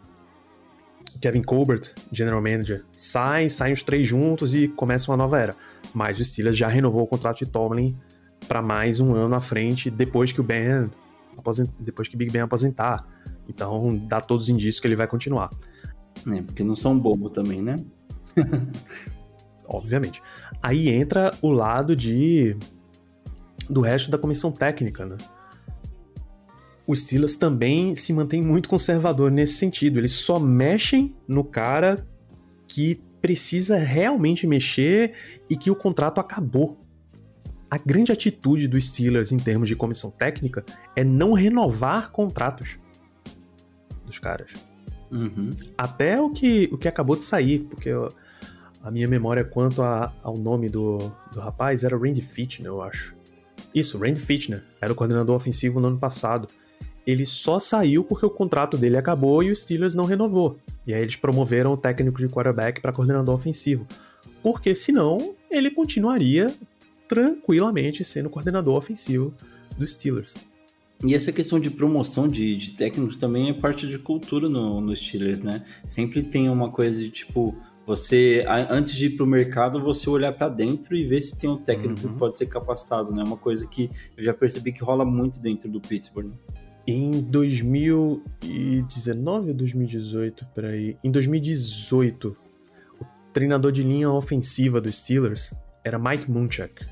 Kevin Colbert, general manager, sai, saem os três juntos e começa uma nova era. Mas o Steelers já renovou o contrato de Tomlin para mais um ano à frente, depois que o Ben depois que Big Ben aposentar. Então dá todos os indícios que ele vai continuar, É, porque não são bobo também, né? obviamente. Aí entra o lado de do resto da comissão técnica, né? O Steelers também se mantém muito conservador nesse sentido. Eles só mexem no cara que precisa realmente mexer e que o contrato acabou. A grande atitude dos Steelers em termos de comissão técnica é não renovar contratos dos caras. Uhum. Até o que, o que acabou de sair, porque eu- a minha memória quanto a- ao nome do, do rapaz era Randy Fitchner, eu acho. Isso, Randy Fitchner, era o coordenador ofensivo no ano passado. Ele só saiu porque o contrato dele acabou e o Steelers não renovou. E aí eles promoveram o técnico de quarterback para coordenador ofensivo. Porque senão ele continuaria tranquilamente sendo coordenador ofensivo dos Steelers. E essa questão de promoção de, de técnicos também é parte de cultura no, nos Steelers, né? Sempre tem uma coisa de tipo, você, antes de ir pro mercado, você olhar para dentro e ver se tem um técnico Uhum. que pode ser capacitado, né? Uma coisa que eu já percebi que rola muito dentro do Pittsburgh. Em 2019 ou 2018, peraí. Em 2018, o treinador de linha ofensiva dos Steelers era Mike Munchak,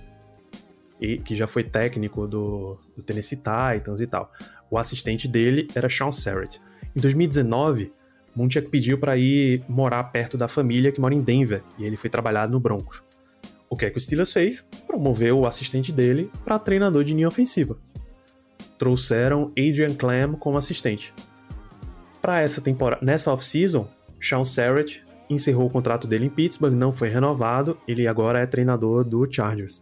e, que já foi técnico do, do Tennessee Titans e tal. O assistente dele era Sean Serrett. Em 2019, Munchak pediu para ir morar perto da família que mora em Denver, e ele foi trabalhar no Broncos. O que é que o Steelers fez? Promoveu o assistente dele para treinador de linha ofensiva trouxeram Adrian Clem como assistente. Para essa temporada, nessa off-season, Sean Serrett encerrou o contrato dele em Pittsburgh, não foi renovado, ele agora é treinador do Chargers.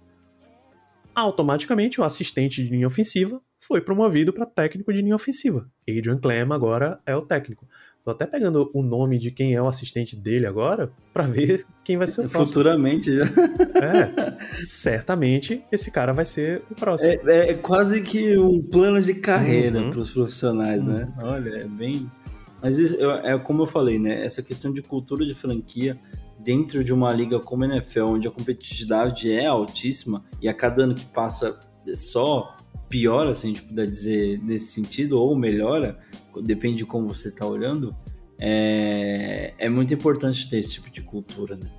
Automaticamente o assistente de linha ofensiva foi promovido para técnico de linha ofensiva. Adrian Clem agora é o técnico. Tô até pegando o nome de quem é o assistente dele agora para ver quem vai ser o próximo. Futuramente já. É, certamente esse cara vai ser o próximo. É, é quase que um plano de carreira Uhum. para os profissionais, né? Olha, é bem. Mas isso, é, é como eu falei, né? Essa questão de cultura de franquia dentro de uma liga como a NFL, onde a competitividade é altíssima e a cada ano que passa só piora, se a gente puder dizer nesse sentido, ou melhora, depende de como você está olhando, é, é muito importante ter esse tipo de cultura, né?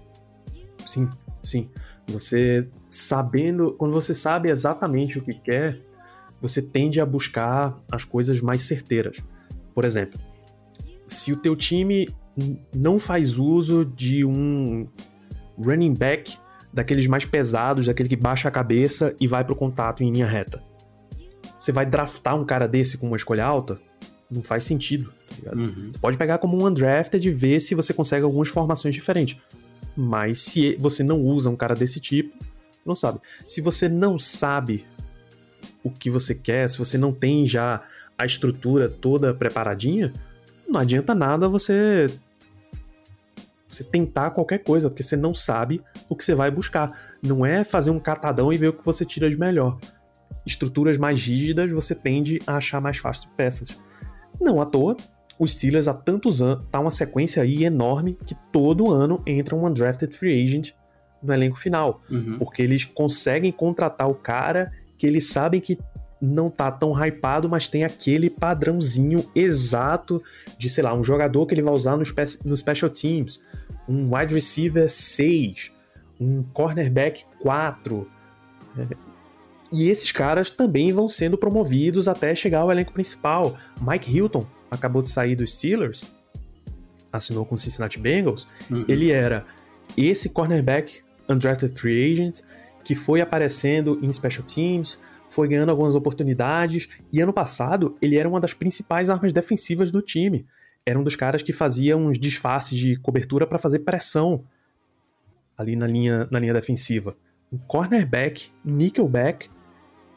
Sim, sim. Você sabendo, quando você sabe exatamente o que quer, você tende a buscar as coisas mais certeiras. Por exemplo, se o teu time não faz uso de um running back daqueles mais pesados, daquele que baixa a cabeça e vai pro contato em linha reta. Você vai draftar um cara desse com uma escolha alta? Não faz sentido, tá? Uhum. Você pode pegar como um undrafted e ver se você consegue algumas formações diferentes. Mas se você não usa um cara desse tipo, você não sabe. Se você não sabe o que você quer, se você não tem já a estrutura toda preparadinha, não adianta nada você você tentar qualquer coisa, porque você não sabe o que você vai buscar. Não é fazer um catadão e ver o que você tira de melhor. Estruturas mais rígidas você tende a achar mais fácil peças. Não à toa, os Steelers há tantos anos tá uma sequência aí enorme que todo ano entra um undrafted free agent no elenco final, Uhum. porque eles conseguem contratar o cara que eles sabem que não tá tão hypado, mas tem aquele padrãozinho exato de, sei lá, um jogador que ele vai usar no, spe no special teams, um wide receiver 6, um cornerback 4. É, E esses caras também vão sendo promovidos até chegar ao elenco principal. Mike Hilton acabou de sair dos Steelers, assinou com o Cincinnati Bengals. Uhum. Ele era esse cornerback undrafted free agent que foi aparecendo em special teams, foi ganhando algumas oportunidades e ano passado ele era uma das principais armas defensivas do time. Era um dos caras que fazia uns disfarces de cobertura para fazer pressão ali na linha, na linha defensiva. Um cornerback, nickelback,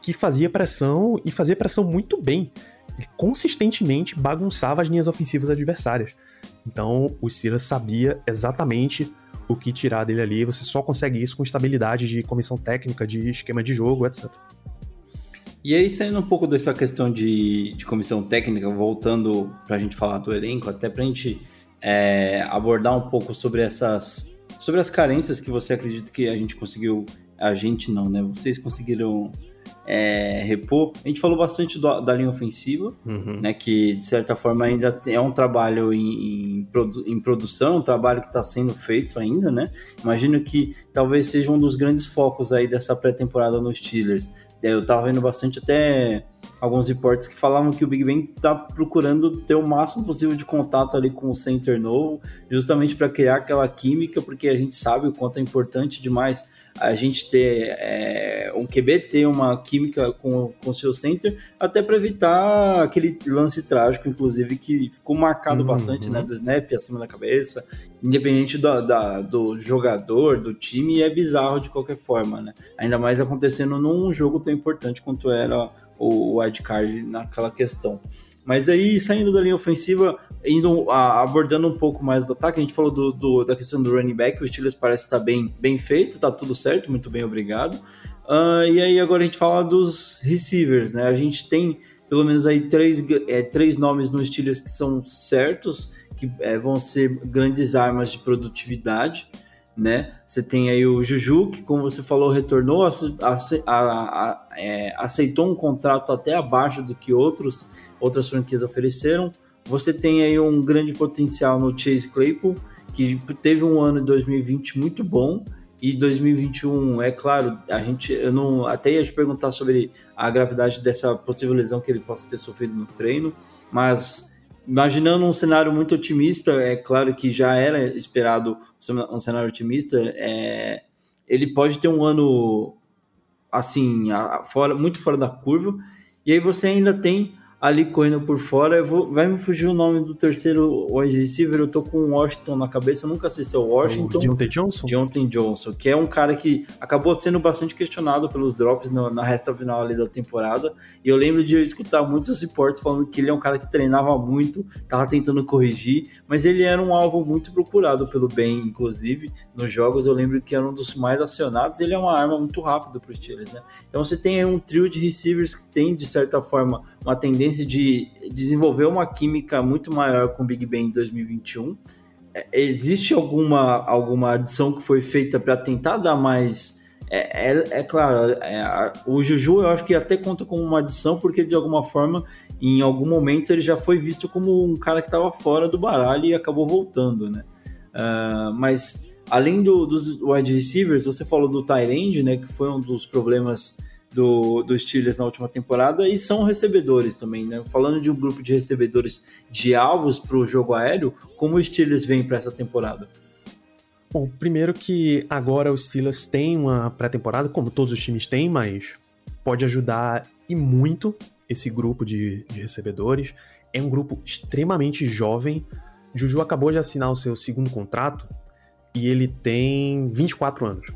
que fazia pressão e fazia pressão muito bem. Ele consistentemente bagunçava as linhas ofensivas adversárias. Então o Steelers sabia exatamente o que tirar dele ali. Você só consegue isso com estabilidade de comissão técnica, de esquema de jogo, etc. E aí, saindo um pouco dessa questão de, de comissão técnica, voltando para a gente falar do elenco, até para a gente é, abordar um pouco sobre essas sobre as carências que você acredita que a gente conseguiu, a gente não, né? Vocês conseguiram é, repor. A gente falou bastante do- da linha ofensiva, Uhum. né, que de certa forma ainda é um trabalho em, em, produ- em produção, um trabalho que está sendo feito ainda, né? Imagino que talvez seja um dos grandes focos aí dessa pré-temporada nos Steelers. É, Eu tava vendo bastante até alguns reportes que falavam que o Big Ben tá procurando ter o máximo possível de contato ali com o center novo, justamente para criar aquela química, porque a gente sabe o quanto é importante demais a gente ter é, um QB ter uma química com o seu center, até para evitar aquele lance trágico, inclusive, que ficou marcado Uhum. bastante, né? Do snap acima da cabeça, independente do, da- do jogador, do time, é bizarro de qualquer forma, né? Ainda mais acontecendo num jogo tão importante quanto era o wildcard naquela questão. Mas aí, saindo da linha ofensiva, indo a- abordando um pouco mais do ataque, a gente falou do, do- da questão do running back, o Steelers parece estar bem, bem feito, tá tudo certo, muito bem, obrigado. Ah, e aí agora a gente fala dos receivers, né? A gente tem pelo menos aí três, é, três nomes no Steelers que são certos, que é, vão ser grandes armas de produtividade, né? Você tem aí o Juju, que como você falou, retornou, ace- a- a- é, aceitou um contrato até abaixo do que outros, outras franquias ofereceram. Você tem aí um grande potencial no Chase Claypool, que teve um ano de 2020 muito bom, e 2021, é claro, a gente, eu não, até ia te perguntar sobre a gravidade dessa possível lesão que ele possa ter sofrido no treino, mas imaginando um cenário muito otimista, é claro que já era esperado um cenário otimista, é, ele pode ter um ano assim, a- fora, muito fora da curva, e aí você ainda tem ali correndo por fora. Vou, vai me fugir o nome do terceiro wide receiver. Eu tô com o Washington na cabeça. Eu nunca sei se é o Washington. O Deontay Johnson? Deontay Johnson, que é um cara que acabou sendo bastante questionado pelos drops no, na resta final ali da temporada. E eu lembro de eu escutar muitos reportes falando que ele é um cara que treinava muito, tava tentando corrigir, mas ele era um alvo muito procurado pelo Ben, inclusive, nos jogos. Eu lembro que era um dos mais acionados. Ele é uma arma muito rápida para os Steelers, né? Então você tem aí um trio de receivers que tem, de certa forma, uma tendência de desenvolver uma química muito maior com o Big Ben em 2021. É, existe alguma, alguma adição que foi feita para tentar dar mais. É, é, é claro, é, o Juju eu acho que até conta como uma adição, porque de alguma forma, em algum momento, ele já foi visto como um cara que estava fora do baralho e acabou voltando, né? Uh, mas além do, dos wide receivers, você falou do Tyrande, né? Que foi um dos problemas do, do Steelers na última temporada e são recebedores também, né? Falando de um grupo de recebedores de alvos para o jogo aéreo, como o Steelers vem para essa temporada? Bom, primeiro que agora o Steelers tem uma pré-temporada, como todos os times têm, mas pode ajudar e muito esse grupo de, de recebedores. É um grupo extremamente jovem. Juju acabou de assinar o seu segundo contrato e ele tem 24 anos.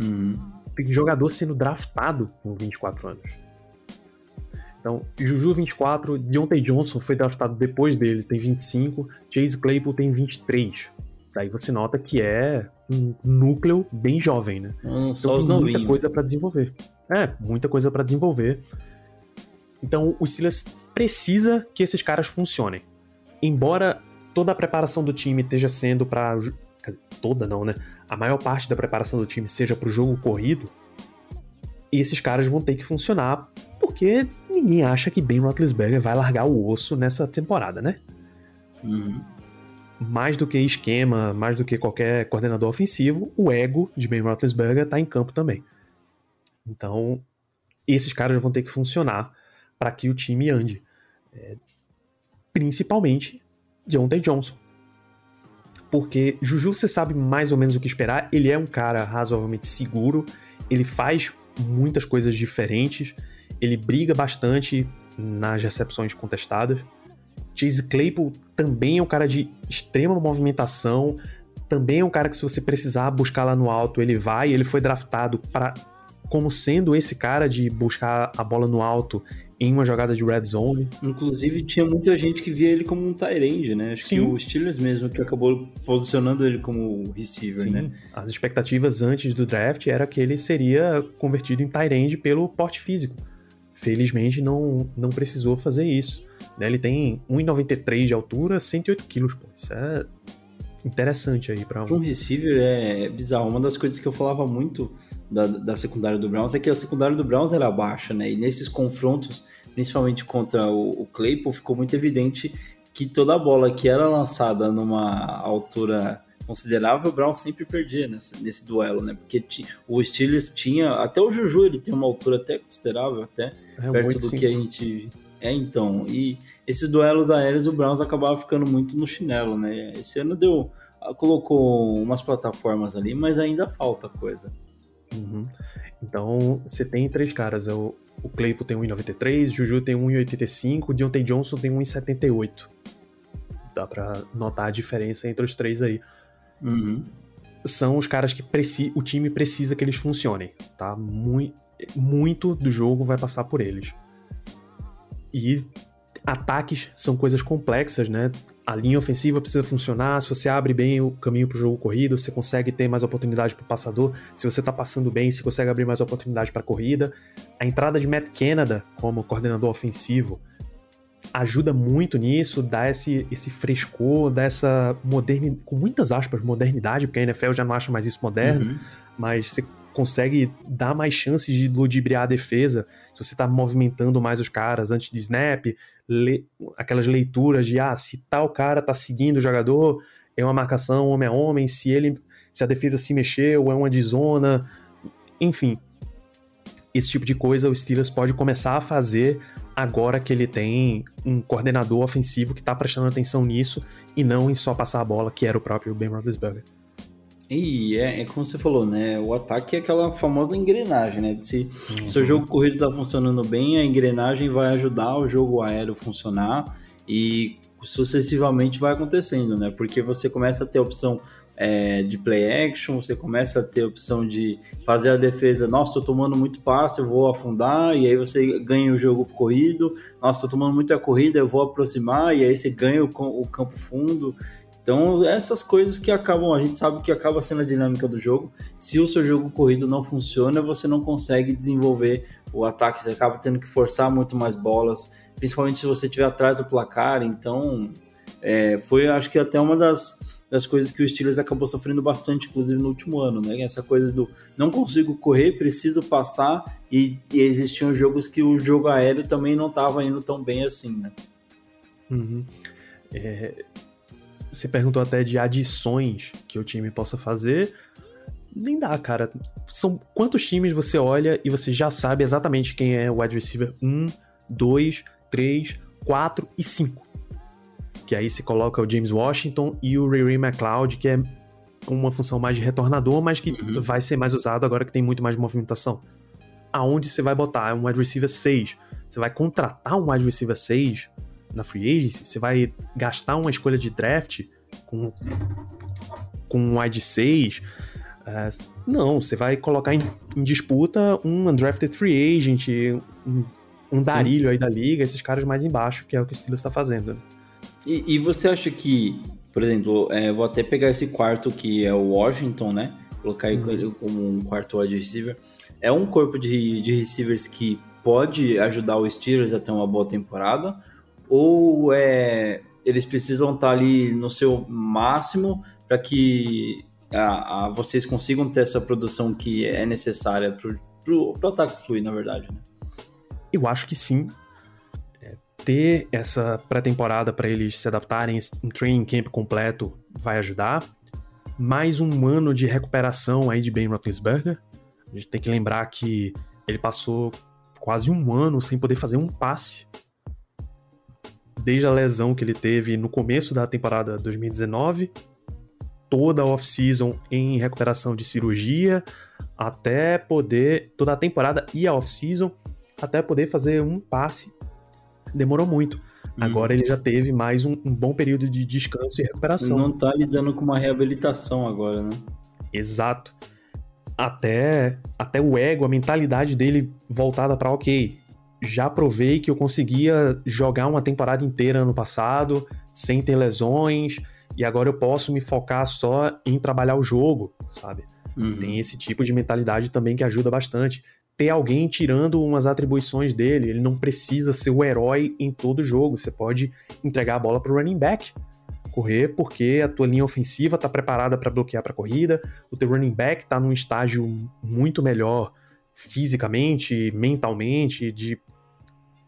Uhum jogador sendo draftado com 24 anos. Então, Juju 24, Deontay Johnson foi draftado depois dele, tem 25, Chase Claypool tem 23. Daí você nota que é um núcleo bem jovem, né? Hum, só então, os muita novinhos. coisa para desenvolver. É, muita coisa para desenvolver. Então, o Silas precisa que esses caras funcionem. Embora toda a preparação do time esteja sendo para toda não, né? A maior parte da preparação do time seja para o jogo corrido, esses caras vão ter que funcionar porque ninguém acha que Ben Roethlisberger vai largar o osso nessa temporada, né? Uhum. Mais do que esquema, mais do que qualquer coordenador ofensivo, o ego de Ben Roethlisberger está em campo também. Então, esses caras vão ter que funcionar para que o time ande. É, principalmente Deontay Johnson porque Juju você sabe mais ou menos o que esperar. Ele é um cara razoavelmente seguro, ele faz muitas coisas diferentes, ele briga bastante nas recepções contestadas. Chase Claypool também é um cara de extrema movimentação, também é um cara que se você precisar buscar lá no alto, ele vai, ele foi draftado para como sendo esse cara de buscar a bola no alto em uma jogada de red zone. Inclusive, tinha muita gente que via ele como um tight né? Acho Sim. que o Steelers mesmo que acabou posicionando ele como receiver, Sim, né? as expectativas antes do draft era que ele seria convertido em tight pelo porte físico. Felizmente não, não precisou fazer isso. né? Ele tem 1,93 de altura, 108 quilos, pô. Isso é interessante aí para Um receiver é bizarro. Uma das coisas que eu falava muito da, da secundária do Browns é que a secundária do Browns era baixa, né? E nesses confrontos, principalmente contra o, o Claypool, ficou muito evidente que toda a bola que era lançada numa altura considerável, o Brown sempre perdia nesse, nesse duelo, né? Porque ti, o Steelers tinha, até o Juju ele tem uma altura até considerável, até É, perto do 8,5. que a gente é então. E esses duelos aéreos o Browns acabava ficando muito no chinelo, né? Esse ano deu colocou umas plataformas ali, mas ainda falta coisa. Uhum. Então, você tem três caras. é O, o Claypool tem 1,93, Juju tem 1,85, o Deontay Johnson tem 1,78. Dá pra notar a diferença entre os três aí. Uhum. São os caras que preci o time precisa que eles funcionem, tá? Mui muito do jogo vai passar por eles. E ataques são coisas complexas, né? A linha ofensiva precisa funcionar. Se você abre bem o caminho para o jogo corrido, você consegue ter mais oportunidade para o passador. Se você está passando bem, você consegue abrir mais oportunidade para a corrida. A entrada de Matt Canada como coordenador ofensivo ajuda muito nisso, dá esse, esse frescor, dá essa modernidade, com muitas aspas, modernidade, porque a NFL já não acha mais isso moderno Uhum. mas você consegue dar mais chances de ludibriar a defesa se você tá movimentando mais os caras antes de snap, le- aquelas leituras de ah, se tal cara tá seguindo o jogador, é uma marcação homem a homem, se ele se a defesa se mexeu, é uma de zona, enfim. Esse tipo de coisa o Steelers pode começar a fazer agora que ele tem um coordenador ofensivo que tá prestando atenção nisso e não em só passar a bola, que era o próprio Ben Roethlisberger. E é, é, como você falou, né? O ataque é aquela famosa engrenagem, né? Se o seu jogo corrido tá funcionando bem, a engrenagem vai ajudar o jogo aéreo a funcionar e sucessivamente vai acontecendo, né? Porque você começa a ter a opção é, de play action, você começa a ter a opção de fazer a defesa, nossa, tô tomando muito passe, eu vou afundar, e aí você ganha o jogo corrido, nossa, tô tomando muita corrida, eu vou aproximar, e aí você ganha o, o campo fundo. Então, essas coisas que acabam, a gente sabe que acaba sendo a dinâmica do jogo. Se o seu jogo corrido não funciona, você não consegue desenvolver o ataque, você acaba tendo que forçar muito mais bolas, principalmente se você estiver atrás do placar. Então, é, foi acho que até uma das, das coisas que o Steelers acabou sofrendo bastante, inclusive no último ano, né? Essa coisa do não consigo correr, preciso passar, e, e existiam jogos que o jogo aéreo também não estava indo tão bem assim, né? Uhum. É, você perguntou até de adições que o time possa fazer. Nem dá, cara. São quantos times você olha e você já sabe exatamente quem é o wide receiver 1, 2, 3, 4 e 5. Que aí se coloca o James Washington e o Ray Ray McLeod, que é uma função mais de retornador, mas que uhum. vai ser mais usado agora que tem muito mais movimentação. Aonde você vai botar um wide receiver 6? Você vai contratar um wide receiver 6 na free agency, você vai gastar uma escolha de draft com, com um wide 6. Uh, é, não, você vai colocar em, em, disputa um undrafted free agent, um, um darilho aí da liga, esses caras mais embaixo, que é o que o Steelers está fazendo. E, e, você acha que, por exemplo, é, vou até pegar esse quarto que é o Washington, né? Colocar ele uhum. como um quarto wide receiver. É um corpo de, de receivers que pode ajudar o Steelers a ter uma boa temporada? Ou é, eles precisam estar ali no seu máximo para que a, a, vocês consigam ter essa produção que é necessária para o ataque fluir, na verdade? Né? Eu acho que sim. É, ter essa pré-temporada para eles se adaptarem, um training camp completo vai ajudar. Mais um ano de recuperação aí de Ben Roethlisberger. A gente tem que lembrar que ele passou quase um ano sem poder fazer um passe desde a lesão que ele teve no começo da temporada 2019, toda a off-season em recuperação de cirurgia, até poder. toda a temporada e a off-season, até poder fazer um passe. Demorou muito. Hum. Agora ele já teve mais um, um, bom período de descanso e recuperação. Não tá lidando com uma reabilitação agora, né? Exato. Até, até o ego, a mentalidade dele voltada para ok, já provei que eu conseguia jogar uma temporada inteira ano passado, sem ter lesões, e agora eu posso me focar só em trabalhar o jogo, sabe? Uhum. Tem esse tipo de mentalidade também que ajuda bastante. Ter alguém tirando umas atribuições dele, ele não precisa ser o herói em todo jogo. Você pode entregar a bola para o running back, correr porque a tua linha ofensiva está preparada para bloquear para a corrida, o teu running back está num estágio muito melhor fisicamente, mentalmente, de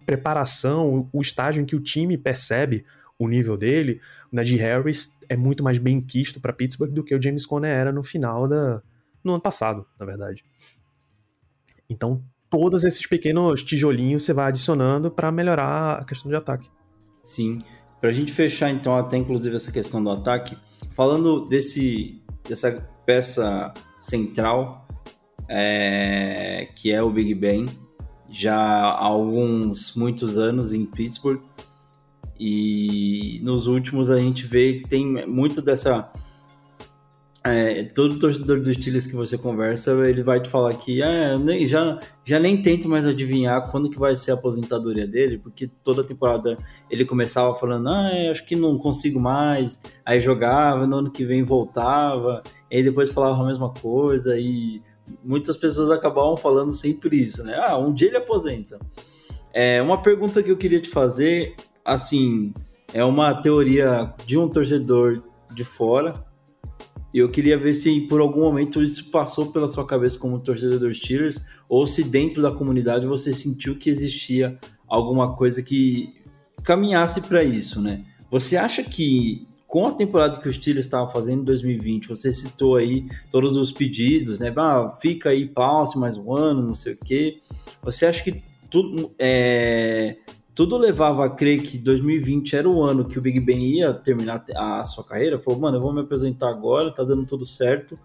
preparação, o estágio em que o time percebe o nível dele, o Najee Harris é muito mais bem quisto para Pittsburgh do que o James Conner era no final da no ano passado, na verdade. Então, todos esses pequenos tijolinhos você vai adicionando para melhorar a questão de ataque. Sim. Para a gente fechar então até inclusive essa questão do ataque, falando desse dessa peça central é, que é o Big Ben, já há alguns, muitos anos em Pittsburgh. E nos últimos a gente vê que tem muito dessa. É, todo torcedor dos Steelers que você conversa, ele vai te falar que ah, nem, já, já nem tento mais adivinhar quando que vai ser a aposentadoria dele, porque toda temporada ele começava falando, ah, acho que não consigo mais, aí jogava, no ano que vem voltava, aí depois falava a mesma coisa, e muitas pessoas acabavam falando sempre isso, né? Ah, um dia ele aposenta. É, uma pergunta que eu queria te fazer, assim, é uma teoria de um torcedor de fora. E eu queria ver se por algum momento isso passou pela sua cabeça como torcedor Steelers, ou se dentro da comunidade você sentiu que existia alguma coisa que caminhasse para isso, né? Você acha que com a temporada que o Steelers estava fazendo em 2020, você citou aí todos os pedidos, né? Ah, fica aí, passe mais um ano, não sei o quê. Você acha que tudo, é, tudo levava a crer que 2020 era o ano que o Big Ben ia terminar a sua carreira. Falou, mano, eu vou me aposentar agora, tá dando tudo certo,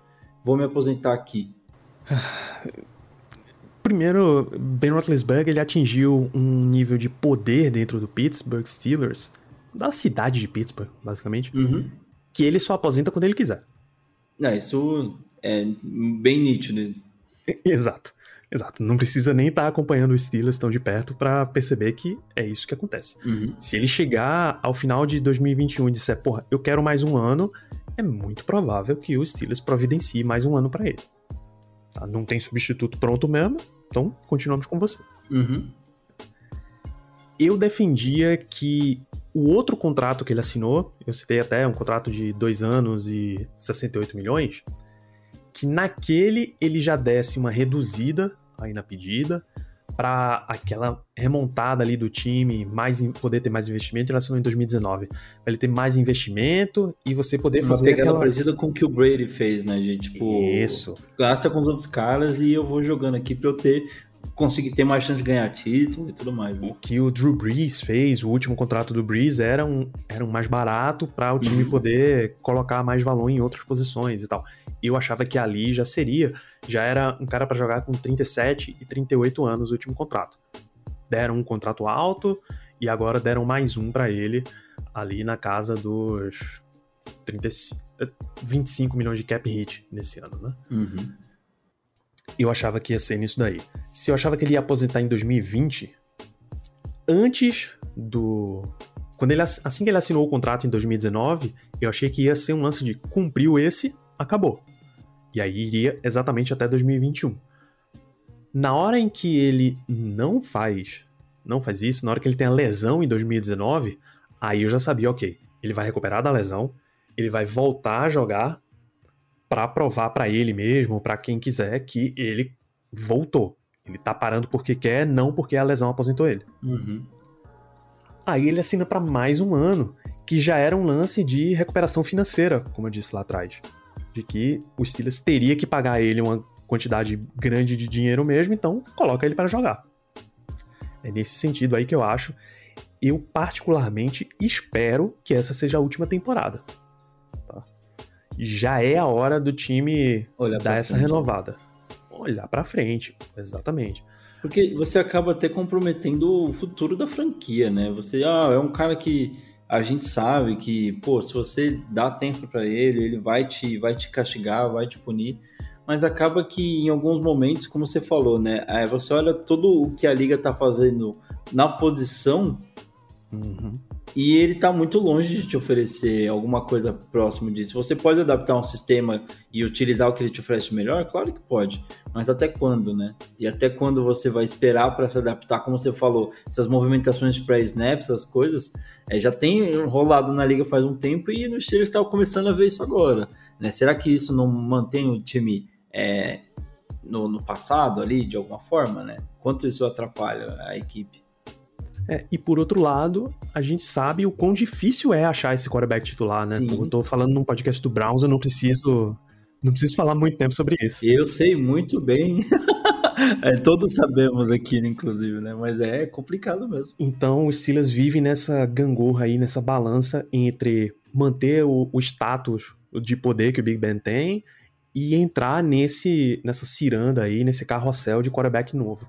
vou me aposentar aqui. Primeiro, Ben Roethlisberger ele atingiu um nível de poder dentro do Pittsburgh Steelers, da cidade de Pittsburgh, basicamente, Uhum. que ele só aposenta quando ele quiser. É, isso é bem nítido. Exato. Exato. Não precisa nem estar acompanhando os Steelers tão de perto pra perceber que é isso que acontece. Uhum. Se ele chegar ao final de 2021 e disser, porra, eu quero mais um ano, é muito provável que o Steelers providencie mais um ano pra ele. Tá? Não tem substituto pronto mesmo, então continuamos com você. Uhum. Eu defendia que o outro contrato que ele assinou, eu citei até um contrato de dois anos e 68 milhões, que naquele ele já desse uma reduzida aí na pedida para aquela remontada ali do time, mais poder ter mais investimento, ele assinou em 2019. Pra ele ter mais investimento e você poder Uma fazer pegada aquela parecida com o que o Brady fez, né, de tipo, Isso. gasta com os outros caras e eu vou jogando aqui pra eu ter conseguir ter mais chance de ganhar título e tudo mais. Né? O que o Drew Brees fez, o último contrato do Brees era um, era um mais barato para o time Uhum. poder colocar mais valor em outras posições e tal. Eu achava que ali já seria, já era um cara para jogar com 37 e 38 anos o último contrato. Deram um contrato alto e agora deram mais um para ele ali na casa dos 30, eh, 25 milhões de cap hit nesse ano, né? Uhum. Eu achava que ia ser nisso daí. Se eu achava que ele ia aposentar em 2020, antes do. Quando ele, ass- assim que ele assinou o contrato em 2019, eu achei que ia ser um lance de cumpriu esse, acabou. E aí iria exatamente até 2021. Na hora em que ele não faz, não faz isso, na hora que ele tem a lesão em 2019, aí eu já sabia, ok, ele vai recuperar da lesão, ele vai voltar a jogar pra provar pra ele mesmo, pra quem quiser, que ele voltou. Ele tá parando porque quer, não porque a lesão aposentou ele. Uhum. Aí ele assina pra mais um ano, que já era um lance de recuperação financeira, como eu disse lá atrás. De que o Steelers teria que pagar ele uma quantidade grande de dinheiro mesmo, então coloca ele para jogar. É nesse sentido aí que eu acho. Eu particularmente espero que essa seja a última temporada. Já é a hora do time Olhar dar essa frente. renovada. Olhar pra frente, exatamente. Porque você acaba até comprometendo o futuro da franquia, né? Você ah, é um cara que a gente sabe que, pô, se você dá tempo pra ele, ele vai te, vai te castigar, vai te punir. Mas acaba que em alguns momentos, como você falou, né? é, você olha todo o que a liga tá fazendo na posição Uhum. E ele tá muito longe de te oferecer alguma coisa próximo disso. Você pode adaptar um sistema e utilizar o que ele te oferece melhor? Claro que pode. Mas até quando, né? E até quando você vai esperar para se adaptar? Como você falou, essas movimentações para snaps, essas coisas, é, já tem rolado na liga faz um tempo e no Steelers está começando a ver isso agora. Né? Será que isso não mantém o time é, no, no passado ali, de alguma forma, né? Quanto isso atrapalha a equipe? É, e por outro lado, a gente sabe o quão difícil é achar esse quarterback titular, né? Sim. Eu tô falando num podcast do Browns, eu não preciso. Não preciso falar muito tempo sobre isso. Eu sei muito bem. É, todos sabemos aqui, inclusive, né? Mas é complicado mesmo. Então, os Steelers vivem nessa gangorra aí, nessa balança entre manter o, o status de poder que o Big Ben tem e entrar nesse nessa ciranda aí, nesse carrossel de quarterback novo.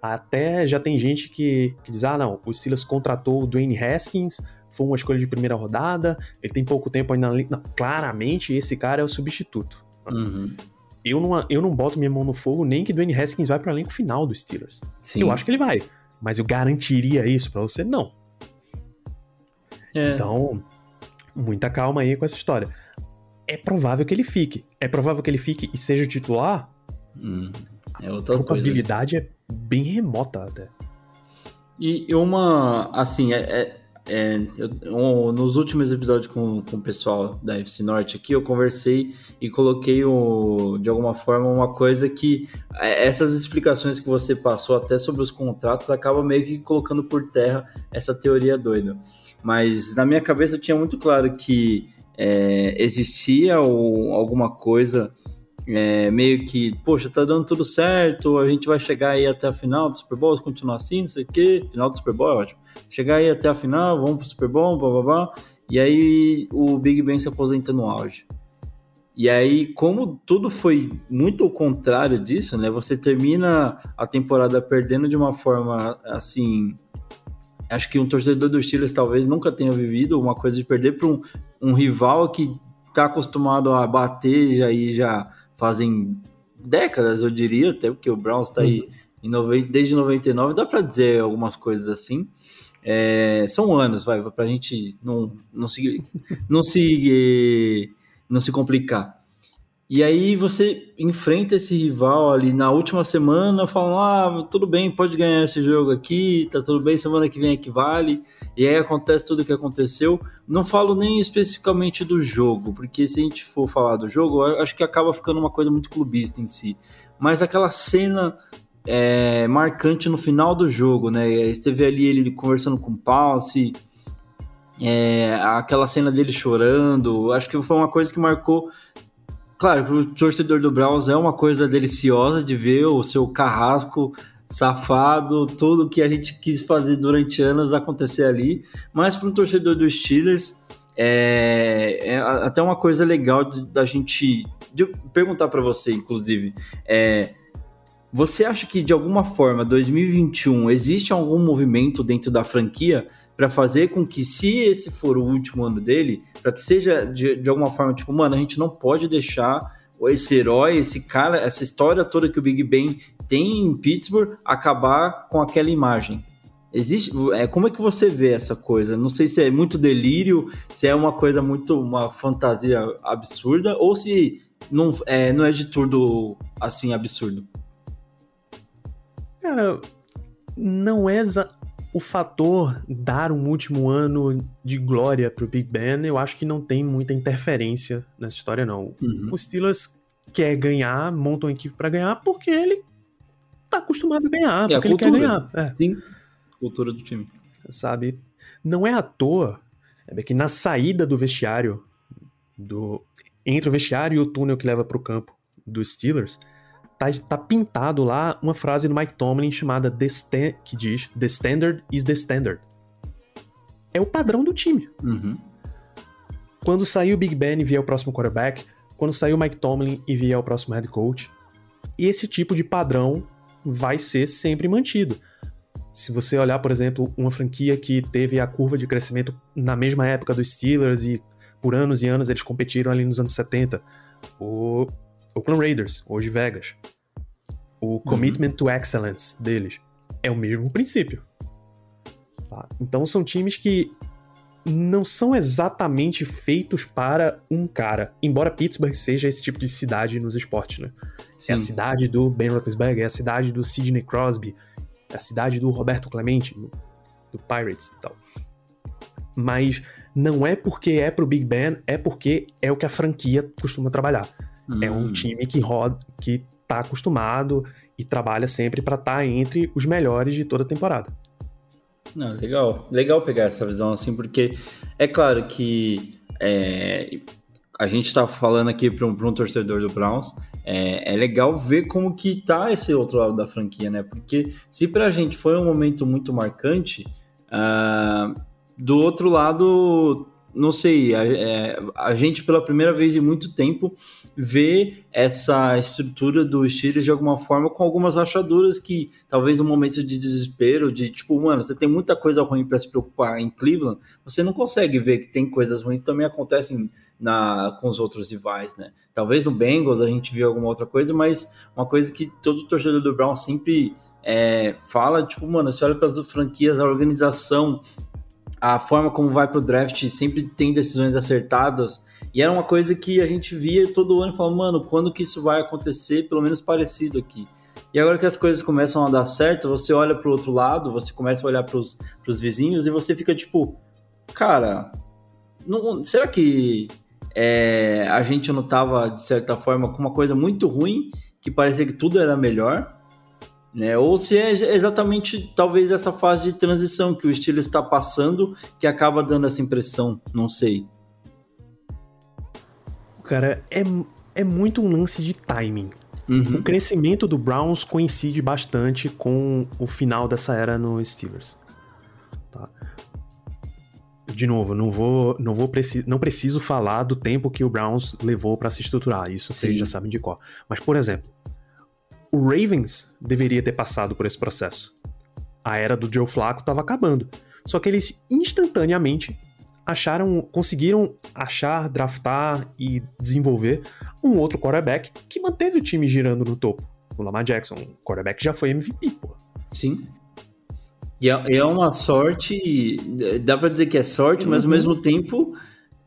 Até já tem gente que, que diz: ah, não, o Steelers contratou o Dwayne Haskins, foi uma escolha de primeira rodada, ele tem pouco tempo ainda. Não, claramente esse cara é o substituto. Uhum. Eu não, eu não boto minha mão no fogo nem que Dwayne Haskins vai para o elenco final dos Steelers. Sim. Eu acho que ele vai, mas eu garantiria isso pra você? Não. É. Então, muita calma aí com essa história. É provável que ele fique. É provável que ele fique e seja titular. Hum, é A outra coisa. probabilidade é bem remota até. E uma, assim, é, é- é, eu- um- nos últimos episódios com, com o pessoal da FC Norte aqui, eu conversei e coloquei o, de alguma forma uma coisa que é, essas explicações que você passou até sobre os contratos acaba meio que colocando por terra essa teoria doida. Mas na minha cabeça eu tinha muito claro que é, existia o- alguma coisa é, meio que, poxa, tá dando tudo certo, a gente vai chegar aí até a final do Super Bowl, se continuar assim, não sei o quê. Final do Super Bowl é ótimo. Chegar aí até a final, vamos pro Super Bowl, blá blá blá. E aí o Big Ben se aposenta no auge. E aí, como tudo foi muito ao contrário disso, né? Você termina a temporada perdendo de uma forma assim. Acho que um torcedor dos Steelers talvez nunca tenha vivido uma coisa de perder para um, um rival que está acostumado a bater aí já fazem décadas, eu diria, até porque o Browns está aí em 90, desde 99, dá para dizer algumas coisas assim. É, são anos, vai, para a gente não, não, se, não, se, não se complicar. E aí você enfrenta esse rival ali na última semana, falando, ah, tudo bem, pode ganhar esse jogo aqui, tá tudo bem, semana que vem é que vale. E aí acontece tudo o que aconteceu. Não falo nem especificamente do jogo, porque se a gente for falar do jogo, acho que acaba ficando uma coisa muito clubista em si. Mas aquela cena é, marcante no final do jogo, né? Esteve ali ele conversando com o Palce, é, aquela cena dele chorando, acho que foi uma coisa que marcou Claro, para o torcedor do Browns é uma coisa deliciosa de ver o seu carrasco safado, tudo que a gente quis fazer durante anos acontecer ali. Mas para um torcedor dos Steelers, é, é, até uma coisa legal da gente de perguntar para você, inclusive. É, você acha que de alguma forma 2021 existe algum movimento dentro da franquia para fazer com que, se esse for o último ano dele, para que seja de, de alguma forma, tipo, mano, a gente não pode deixar esse herói, esse cara, essa história toda que o Big Ben tem em Pittsburgh acabar com aquela imagem. Existe, é, como é que você vê essa coisa? Não sei se é muito delírio, se é uma coisa muito uma fantasia absurda ou se não é, não é de tudo assim absurdo. Cara, não é o fator dar um último ano de glória pro Big Ben, eu acho que não tem muita interferência nessa história, não. Uhum. O Steelers quer ganhar, monta uma equipe para ganhar, porque ele tá acostumado a ganhar, é porque a ele quer ganhar. É. Sim, cultura do time. Sabe? Não é à toa é que na saída do vestiário, do entre o vestiário e o túnel que leva pro campo dos Steelers, tá, tá pintado lá uma frase do Mike Tomlin chamada the que diz The standard is the standard. É o padrão do time. Uhum. Quando sair o Big Ben e vier o próximo quarterback, quando sair o Mike Tomlin e vier o próximo head coach, esse tipo de padrão vai ser sempre mantido. Se você olhar, por exemplo, uma franquia que teve a curva de crescimento na mesma época dos Steelers e por anos e anos eles competiram ali nos anos 70, o Oakland Raiders, hoje Vegas. O uhum. commitment uhum. to excellence deles é o mesmo princípio. Tá? Então são times que não são exatamente feitos para um cara. Embora Pittsburgh seja esse tipo de cidade nos esportes, né? Sim. É a cidade do Ben Roethlisberger, é a cidade do Sidney Crosby, é a cidade do Roberto Clemente, do Pirates e tal. Mas não é porque é pro Big Ben, é porque é o que a franquia costuma trabalhar. Hum. É um hum. time que roda, que tá acostumado e trabalha sempre para estar tá entre os melhores de toda a temporada. Não, legal, legal pegar essa visão assim, porque é claro que é, a gente está falando aqui para um, um, torcedor do Browns, é, é, legal ver como que tá esse outro lado da franquia, né? Porque se para a gente foi um momento muito marcante, uh, do outro lado não sei, a, é, a, gente pela primeira vez em muito tempo vê essa estrutura do Steelers de alguma forma com algumas rachaduras que talvez um momento de desespero, de tipo, mano, você tem muita coisa ruim para se preocupar em Cleveland, você não consegue ver que tem coisas ruins também acontecem na, com os outros rivais, né? Talvez no Bengals a gente viu alguma outra coisa, mas uma coisa que todo torcedor do Brown sempre é, fala, tipo, mano, você olha para as franquias, a organização, a forma como vai pro draft sempre tem decisões acertadas. E era uma coisa que a gente via todo ano e falava, mano, quando que isso vai acontecer, pelo menos parecido aqui. E agora que as coisas começam a dar certo, você olha pro outro lado, você começa a olhar pros, pros vizinhos e você fica tipo, cara, não, será que é, a gente não tava, de certa forma, com uma coisa muito ruim, que parecia que tudo era melhor? Né? Ou se é exatamente talvez essa fase de transição que o estilo está passando que acaba dando essa impressão, não sei. Cara, é, é muito um lance de timing. Uhum. O crescimento do Browns coincide bastante com o final dessa era no Steelers. Tá? De novo, não vou, não vou preci não preciso falar do tempo que o Browns levou para se estruturar, isso vocês Sim. já sabem de cor. Mas por exemplo, o Ravens deveria ter passado por esse processo. A era do Joe Flacco estava acabando. Só que eles instantaneamente acharam, conseguiram achar, draftar e desenvolver um outro quarterback que manteve o time girando no topo. O Lamar Jackson, um quarterback já foi MVP, pô. Sim. E é, é uma sorte, dá pra dizer que é sorte, mas ao Uhum. mesmo tempo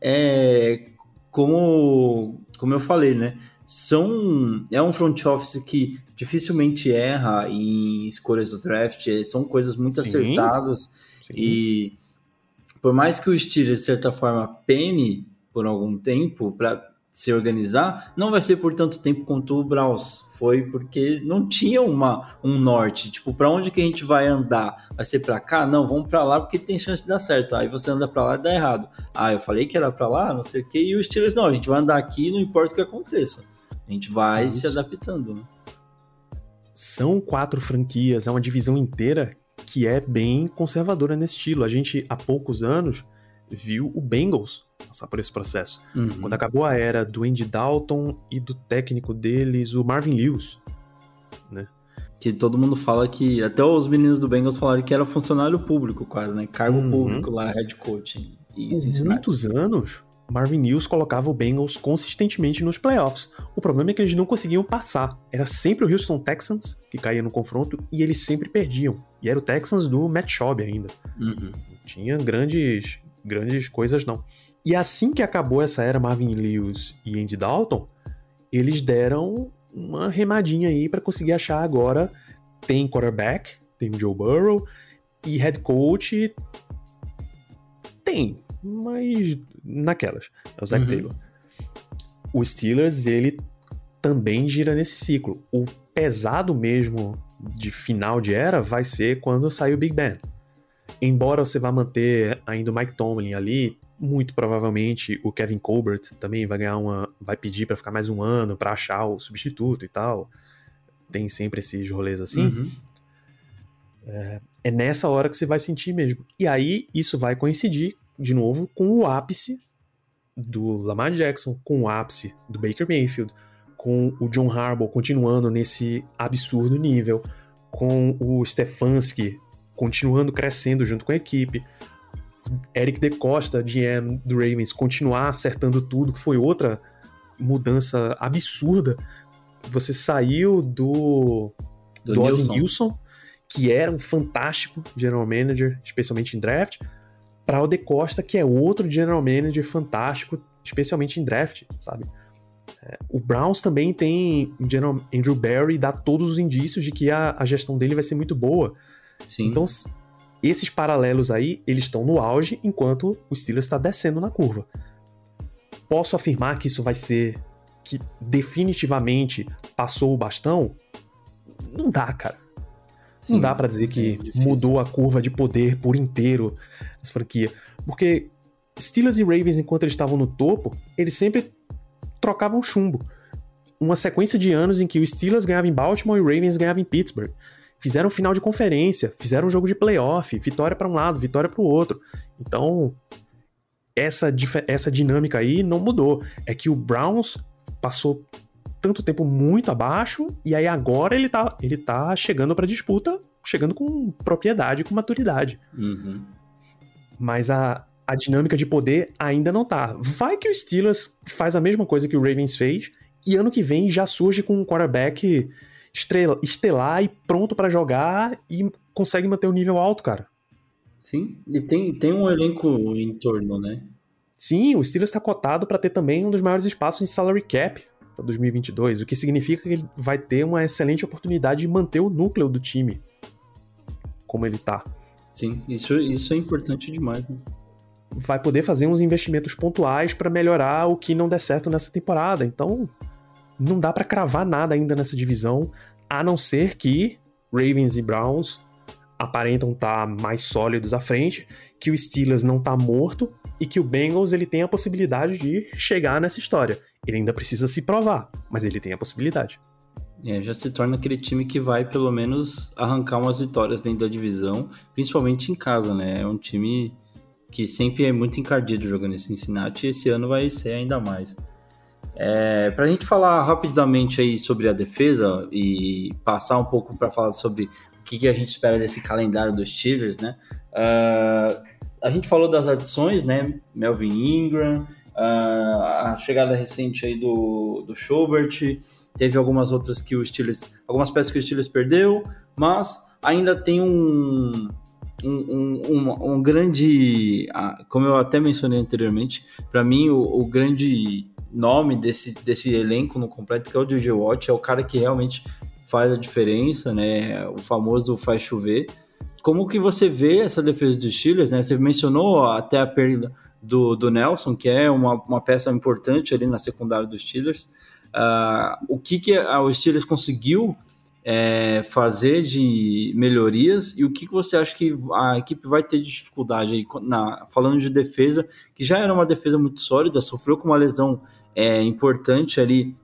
é como, como eu falei, né? São, é um front office que dificilmente erra em escolhas do draft, é, são coisas muito Sim. acertadas Sim. e por mais que o Steelers, de certa forma, pene por algum tempo para se organizar, não vai ser por tanto tempo quanto o Browns. Foi porque não tinha uma, um norte. Tipo, para onde que a gente vai andar? Vai ser para cá? Não, vamos para lá porque tem chance de dar certo. Aí você anda para lá e dá errado. Ah, eu falei que era para lá, não sei o que. E o Steelers, não, a gente vai andar aqui não importa o que aconteça. A gente vai se Isso. adaptando. Né? São quatro franquias, é uma divisão inteira que é bem conservadora nesse estilo. A gente, há poucos anos, viu o Bengals passar por esse processo. Uhum. Quando acabou a era do Andy Dalton e do técnico deles, o Marvin Lewis. Que todo mundo fala que. Até os meninos do Bengals falaram que era funcionário público, quase, né? Cargo Uhum. público lá, head coach em- em Por muitos anos, Marvin Lewis colocava o Bengals consistentemente nos playoffs. O problema é que eles não conseguiam passar. Era sempre o Houston Texans que caía no confronto e eles sempre perdiam. E era o Texans do Matt Schaub ainda. Uhum. Não tinha grandes, grandes coisas, não. E assim que acabou essa era Marvin Lewis e Andy Dalton, eles deram uma remadinha aí pra conseguir achar agora. Tem quarterback, tem o Joe Burrow, e head coach tem, mas naquelas. É o Zach Uhum. Taylor. O Steelers, ele também gira nesse ciclo. O pesado mesmo de final de era vai ser quando sair o Big Ben. Embora você vá manter ainda o Mike Tomlin ali, muito provavelmente o Kevin Colbert também vai ganhar uma, vai pedir pra ficar mais um ano pra achar o substituto e tal. Tem sempre esses rolês assim. Uhum. É nessa hora que você vai sentir mesmo. E aí isso vai coincidir de novo com o ápice do Lamar Jackson, com o ápice do Baker Mayfield, com o John Harbaugh continuando nesse absurdo nível, com o Stefanski continuando crescendo junto com a equipe, Eric DeCosta, GM do Ravens, continuar acertando tudo, que foi outra mudança absurda. Você saiu do, Do do Ozzie Nilson. Nilson, que era um fantástico general manager, especialmente em draft, para o DeCosta, que é outro general manager fantástico, especialmente em draft, sabe? É, o Browns também tem general Andrew Barry, dá todos os indícios de que a, a gestão dele vai ser muito boa. Sim. Então, esses paralelos aí, eles estão no auge, enquanto o Steelers está descendo na curva. Posso afirmar que isso vai ser que definitivamente passou o bastão? Não dá, cara. Não Sim, dá pra dizer que é mudou a curva de poder por inteiro essa franquia. Porque Steelers e Ravens, enquanto eles estavam no topo, eles sempre trocavam chumbo. Uma sequência de anos em que o Steelers ganhava em Baltimore e o Ravens ganhava em Pittsburgh. Fizeram final de conferência, fizeram um jogo de playoff, vitória para um lado, vitória para o outro. Então, essa, essa dinâmica aí não mudou. É que o Browns passou tanto tempo muito abaixo e aí agora ele tá, ele tá chegando para disputa, chegando com propriedade, com maturidade. Uhum. Mas a, a dinâmica de poder ainda não tá. Vai que o Steelers faz a mesma coisa que o Ravens fez e ano que vem já surge com um quarterback estrela, estelar e pronto pra jogar e consegue manter o nível alto, cara. Sim, e tem, tem um elenco em torno, né? Sim, o Steelers está cotado para ter também um dos maiores espaços em salary cap para 2022, o que significa que ele vai ter uma excelente oportunidade de manter o núcleo do time como ele tá. Sim, isso, isso é importante demais, né? Vai poder fazer uns investimentos pontuais para melhorar o que não der certo nessa temporada. Então, não dá para cravar nada ainda nessa divisão, a não ser que Ravens e Browns aparentam estar tá mais sólidos à frente, que o Steelers não está morto e que o Bengals ele tem a possibilidade de chegar nessa história. Ele ainda precisa se provar, mas ele tem a possibilidade. É, já se torna aquele time que vai pelo menos arrancar umas vitórias dentro da divisão, principalmente em casa, né? É um time que sempre é muito encardido jogando em Cincinnati e esse ano vai ser ainda mais. É, para a gente falar rapidamente aí sobre a defesa e passar um pouco para falar sobre o que, que, a gente espera desse calendário dos Steelers, né? Uh, a gente falou das adições, né? Melvin Ingram, uh, a chegada recente aí do, do Schobert, teve algumas outras que o Steelers, algumas peças que o Steelers perdeu, mas ainda tem um, um, um, um grande, como eu até mencionei anteriormente, para mim o, o, grande nome desse, desse elenco no completo que é o DJ Watt, é o cara que realmente faz a diferença, né? O famoso faz chover. Como que você vê essa defesa dos Steelers, né? Você mencionou até a perda do, do Nelson, que é uma, uma peça importante ali na secundária dos Steelers. Uh, o que, que a, o Steelers conseguiu é, fazer de melhorias e o que, que você acha que a equipe vai ter de dificuldade aí, na, falando de defesa, que já era uma defesa muito sólida, sofreu com uma lesão é, importante ali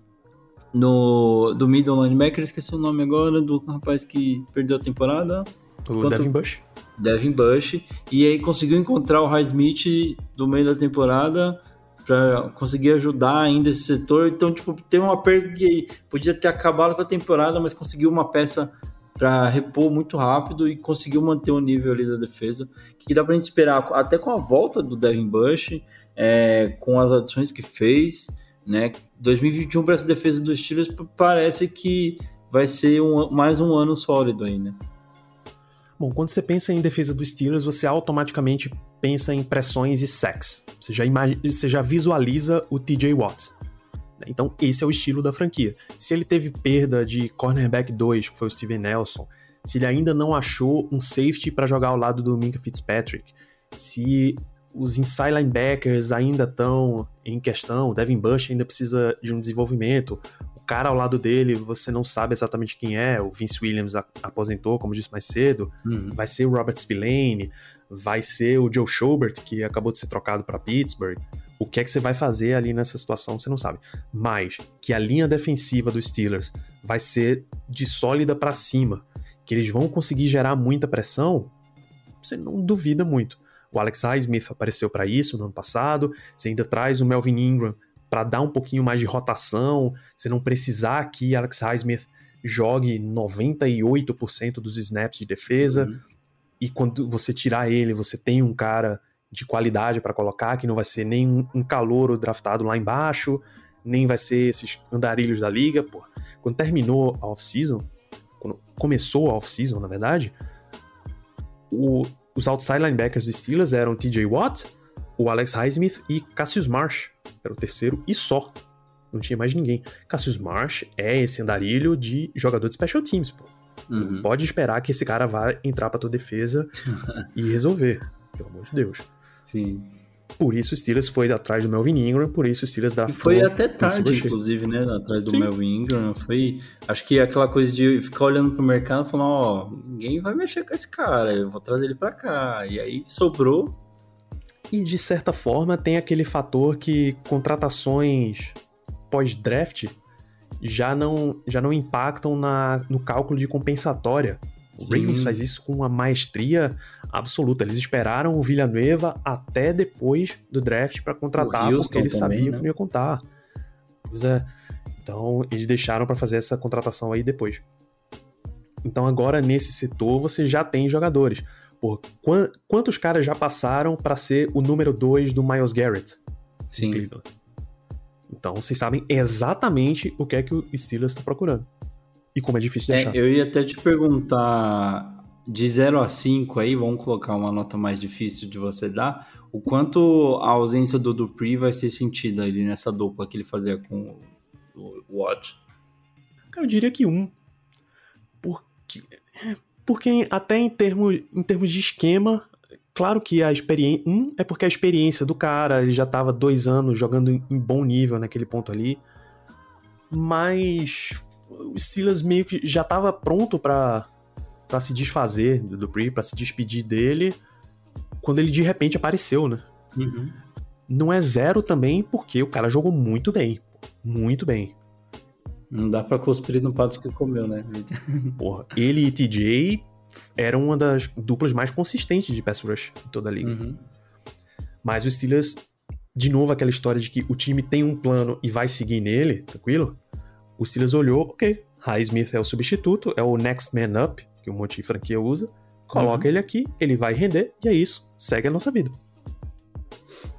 no do middle linebacker, esqueci o nome agora, do rapaz que perdeu a temporada. O Quanto, Devin Bush. Devin Bush. E aí conseguiu encontrar o High Smith do meio da temporada para conseguir ajudar ainda esse setor. Então, tipo, teve uma perda que podia ter acabado com a temporada, mas conseguiu uma peça para repor muito rápido e conseguiu manter o nível ali da defesa. Que dá para a gente esperar, até com a volta do Devin Bush, é, com as adições que fez, né? 2021 para essa defesa dos Steelers parece que vai ser um, mais um ano sólido aí, né? Bom, quando você pensa em defesa dos Steelers, você automaticamente pensa em pressões e sacks. Você já, você já visualiza o TJ Watt. Então, esse é o estilo da franquia. Se ele teve perda de cornerback 2, que foi o Steven Nelson, se ele ainda não achou um safety para jogar ao lado do Minka Fitzpatrick, se os inside linebackers ainda estão em questão, o Devin Bush ainda precisa de um desenvolvimento, cara ao lado dele, você não sabe exatamente quem é. O Vince Williams aposentou, como disse mais cedo. Uhum. Vai ser o Robert Spillane, vai ser o Joe Schobert, que acabou de ser trocado para Pittsburgh. O que é que você vai fazer ali nessa situação, você não sabe. Mas que a linha defensiva dos Steelers vai ser de sólida para cima, que eles vão conseguir gerar muita pressão, você não duvida muito. O Alex Highsmith apareceu para isso no ano passado. Você ainda traz o Melvin Ingram para dar um pouquinho mais de rotação, você não precisar que Alex Highsmith jogue 98% dos snaps de defesa. Uhum. E quando você tirar ele, você tem um cara de qualidade para colocar, que não vai ser nem um calouro draftado lá embaixo, nem vai ser esses andarilhos da liga. Pô. Quando terminou a off-season, quando começou a off-season, na verdade, o, os outside linebackers dos Steelers eram TJ Watt, o Alex Highsmith e Cassius Marsh. Era o terceiro e só. Não tinha mais ninguém. Cassius Marsh é esse andarilho de jogador de special teams, pô. Uhum. Pode esperar que esse cara vá entrar pra tua defesa e resolver. Pelo amor de Deus. Sim. Por isso o Steelers foi atrás do Melvin Ingram, por isso o Steelers draftou... Foi até tarde, inclusive, né, atrás do Sim. Melvin Ingram. Foi, acho que aquela coisa de ficar olhando pro mercado e falar, ó, oh, ninguém vai mexer com esse cara, eu vou trazer ele pra cá. E aí sobrou e de certa forma tem aquele fator que contratações pós-draft já não, já não impactam na, no cálculo de compensatória. O. Ravens faz isso com uma maestria absoluta. Eles esperaram o Villanueva até depois do draft para contratar, porque eles também, sabiam né? que não ia contar. Pois é. Então, eles deixaram para fazer essa contratação aí depois. Então, agora nesse setor você já tem jogadores. Por quantos caras já passaram para ser o número 2 do Miles Garrett? Sim. Então vocês sabem exatamente o que é que o Steelers está procurando. E como é difícil de é, achar. Eu ia até te perguntar de 0 a 5 aí, vamos colocar uma nota mais difícil de você dar. O quanto a ausência do Dupree vai ser sentida ali nessa dupla que ele fazia com o Watch? Eu diria que um. Porque porque até em termos, em termos de esquema, claro que a experiência. Um é porque a experiência do cara, ele já estava dois anos jogando em bom nível naquele ponto ali. Mas o Silas meio que já estava pronto para para se desfazer do Dupree, para se despedir dele, quando ele de repente apareceu, né? Uhum. Não é zero também porque o cara jogou muito bem. Muito bem. Não dá pra cuspir no pato que comeu, né? Porra, ele e TJ eram uma das duplas mais consistentes de pass rush em toda a liga. Uhum. Mas o Steelers, de novo, aquela história de que o time tem um plano e vai seguir nele, tranquilo? O Steelers olhou, ok, Highsmith é o substituto, é o next man up, que um monte de franquia usa. Coloca Uhum. ele aqui, ele vai render, e é isso. Segue a nossa vida.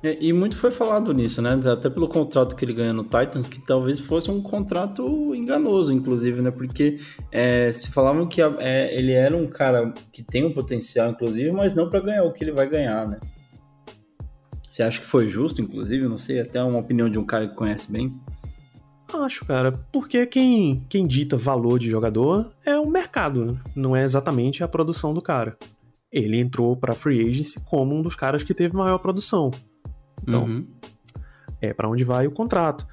É, E muito foi falado nisso, né? Até pelo contrato que ele ganhou no Titans, que talvez fosse um contrato enganoso, inclusive, né? Porque é, se falavam que a- é, ele era um cara que tem um potencial, inclusive, mas não para ganhar o que ele vai ganhar, né? Você acha que foi justo, inclusive? Não sei, até uma opinião de um cara que conhece bem. Acho, cara, porque quem, quem dita valor de jogador é o mercado, né? não é exatamente a produção do cara. Ele entrou pra free agency como um dos caras que teve maior produção. Então, Uhum. é para onde vai o contrato.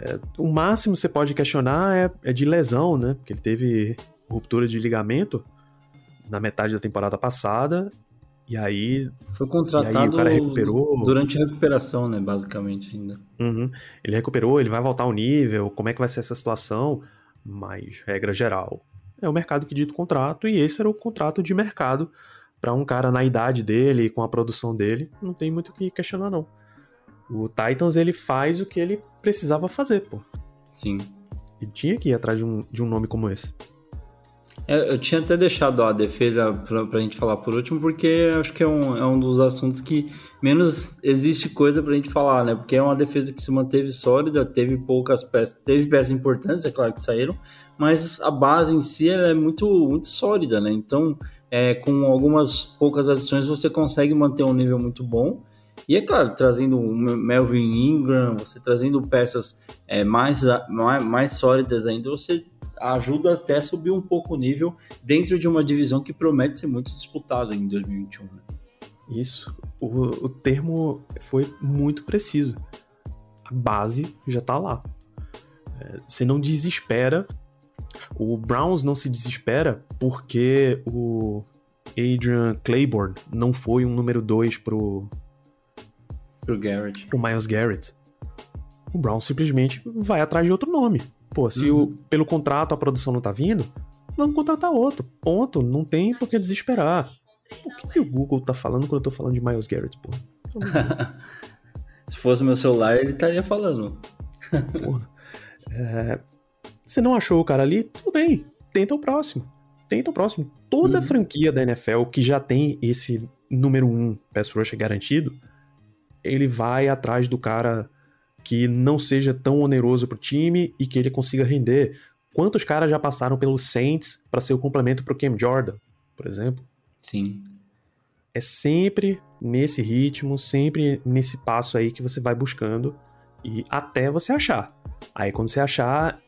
É, o máximo que você pode questionar é, é de lesão, né? Porque ele teve ruptura de ligamento na metade da temporada passada. E aí, Foi contratado aí o cara recuperou. durante a recuperação, né? Basicamente, ainda. uhum, ele recuperou, ele vai voltar ao nível, como é que vai ser essa situação? Mas, regra geral, é o mercado que dita o contrato, e esse era o contrato de mercado para um cara na idade dele, com a produção dele, não tem muito o que questionar, não. O Titans, ele faz o que ele precisava fazer, pô. Sim. Ele tinha que ir atrás de um, de um nome como esse. É, eu tinha até deixado a defesa pra, pra gente falar por último, porque acho que é um, é um dos assuntos que menos existe coisa pra gente falar, né? Porque é uma defesa que se manteve sólida, teve poucas peças, teve peças importantes, é claro que saíram, mas a base em si é muito, muito sólida, né? Então, é, com algumas poucas adições, você consegue manter um nível muito bom. E é claro, trazendo o Melvin Ingram, você trazendo peças é, mais, mais, mais sólidas ainda, você ajuda até subir um pouco o nível dentro de uma divisão que promete ser muito disputada em 2021. Né? Isso. O, o termo foi muito preciso. A base já tá lá. É, você não desespera. O Browns não se desespera porque o Adrian Claiborne não foi um número 2 pro, Pro Garrett. pro Miles Garrett. O Browns simplesmente vai atrás de outro nome. Pô, se o, pelo contrato a produção não tá vindo, vamos contratar outro. Ponto. Não tem por que desesperar. O que, que o Google tá falando quando eu tô falando de Miles Garrett, pô? Se fosse meu celular, ele estaria falando. Porra. É, Você não achou o cara ali? Tudo bem. Tenta o próximo. Tenta o próximo. Toda Uhum. franquia da NFL que já tem esse número um pass rush garantido, ele vai atrás do cara que não seja tão oneroso pro time e que ele consiga render. Quantos caras já passaram pelos Saints para ser o complemento pro Cam Jordan, por exemplo? Sim. É sempre nesse ritmo, sempre nesse passo aí que você vai buscando e até você achar. Aí quando você achar,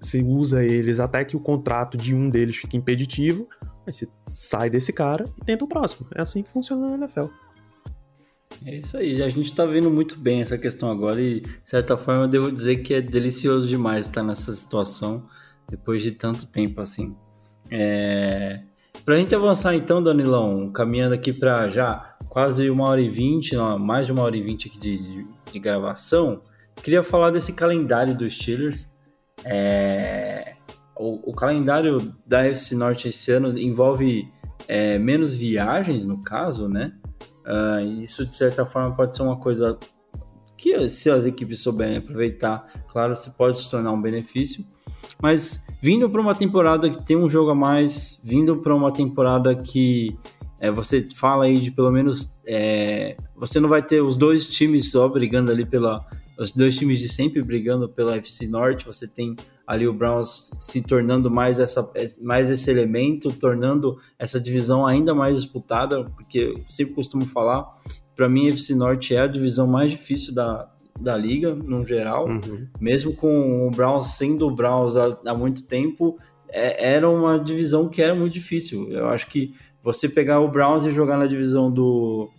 você usa eles até que o contrato de um deles fique impeditivo, aí você sai desse cara e tenta o próximo. É assim que funciona na NFL. É isso aí. A gente tá vendo muito bem essa questão agora e, de certa forma, eu devo dizer que é delicioso demais estar nessa situação depois de tanto tempo assim. É... Pra gente avançar então, Danilão, caminhando aqui para já quase uma hora e vinte, mais de uma hora e vinte aqui de, de, de gravação, queria falar desse calendário dos Steelers. É... O, o, calendário da FC Norte esse ano envolve é, menos viagens, no caso, né? Uh, isso, de certa forma, pode ser uma coisa que, se as equipes souberem aproveitar, claro, se pode se tornar um benefício. Mas vindo para uma temporada que tem um jogo a mais, vindo para uma temporada que é, você fala aí de pelo menos. É, você não vai ter os dois times só brigando ali pela. Os dois times de sempre brigando pela FC Norte, você tem ali o Browns se tornando mais, essa, mais esse elemento, tornando essa divisão ainda mais disputada, porque eu sempre costumo falar, para mim a FC Norte é a divisão mais difícil da, da liga, no geral, uhum. mesmo com o Browns sendo o Browns há, há muito tempo, é, era uma divisão que era muito difícil. Eu acho que você pegar o Browns e jogar na divisão do.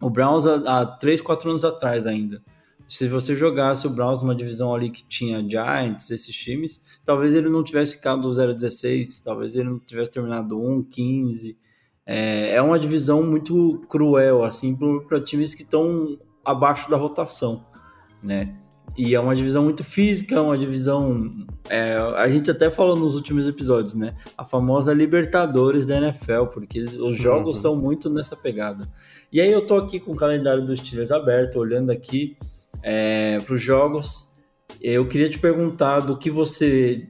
O Browns há, há 3, 4 anos atrás ainda. Se você jogasse o Browns numa divisão ali que tinha Giants, esses times, talvez ele não tivesse ficado 0-16, talvez ele não tivesse terminado 1-15. É, é uma divisão muito cruel, assim, para times que estão abaixo da rotação, né? E é uma divisão muito física, uma divisão. É, a gente até falou nos últimos episódios, né? A famosa Libertadores da NFL, porque os jogos uhum. são muito nessa pegada. E aí eu tô aqui com o calendário dos Steelers aberto, olhando aqui é, para os jogos. Eu queria te perguntar do que você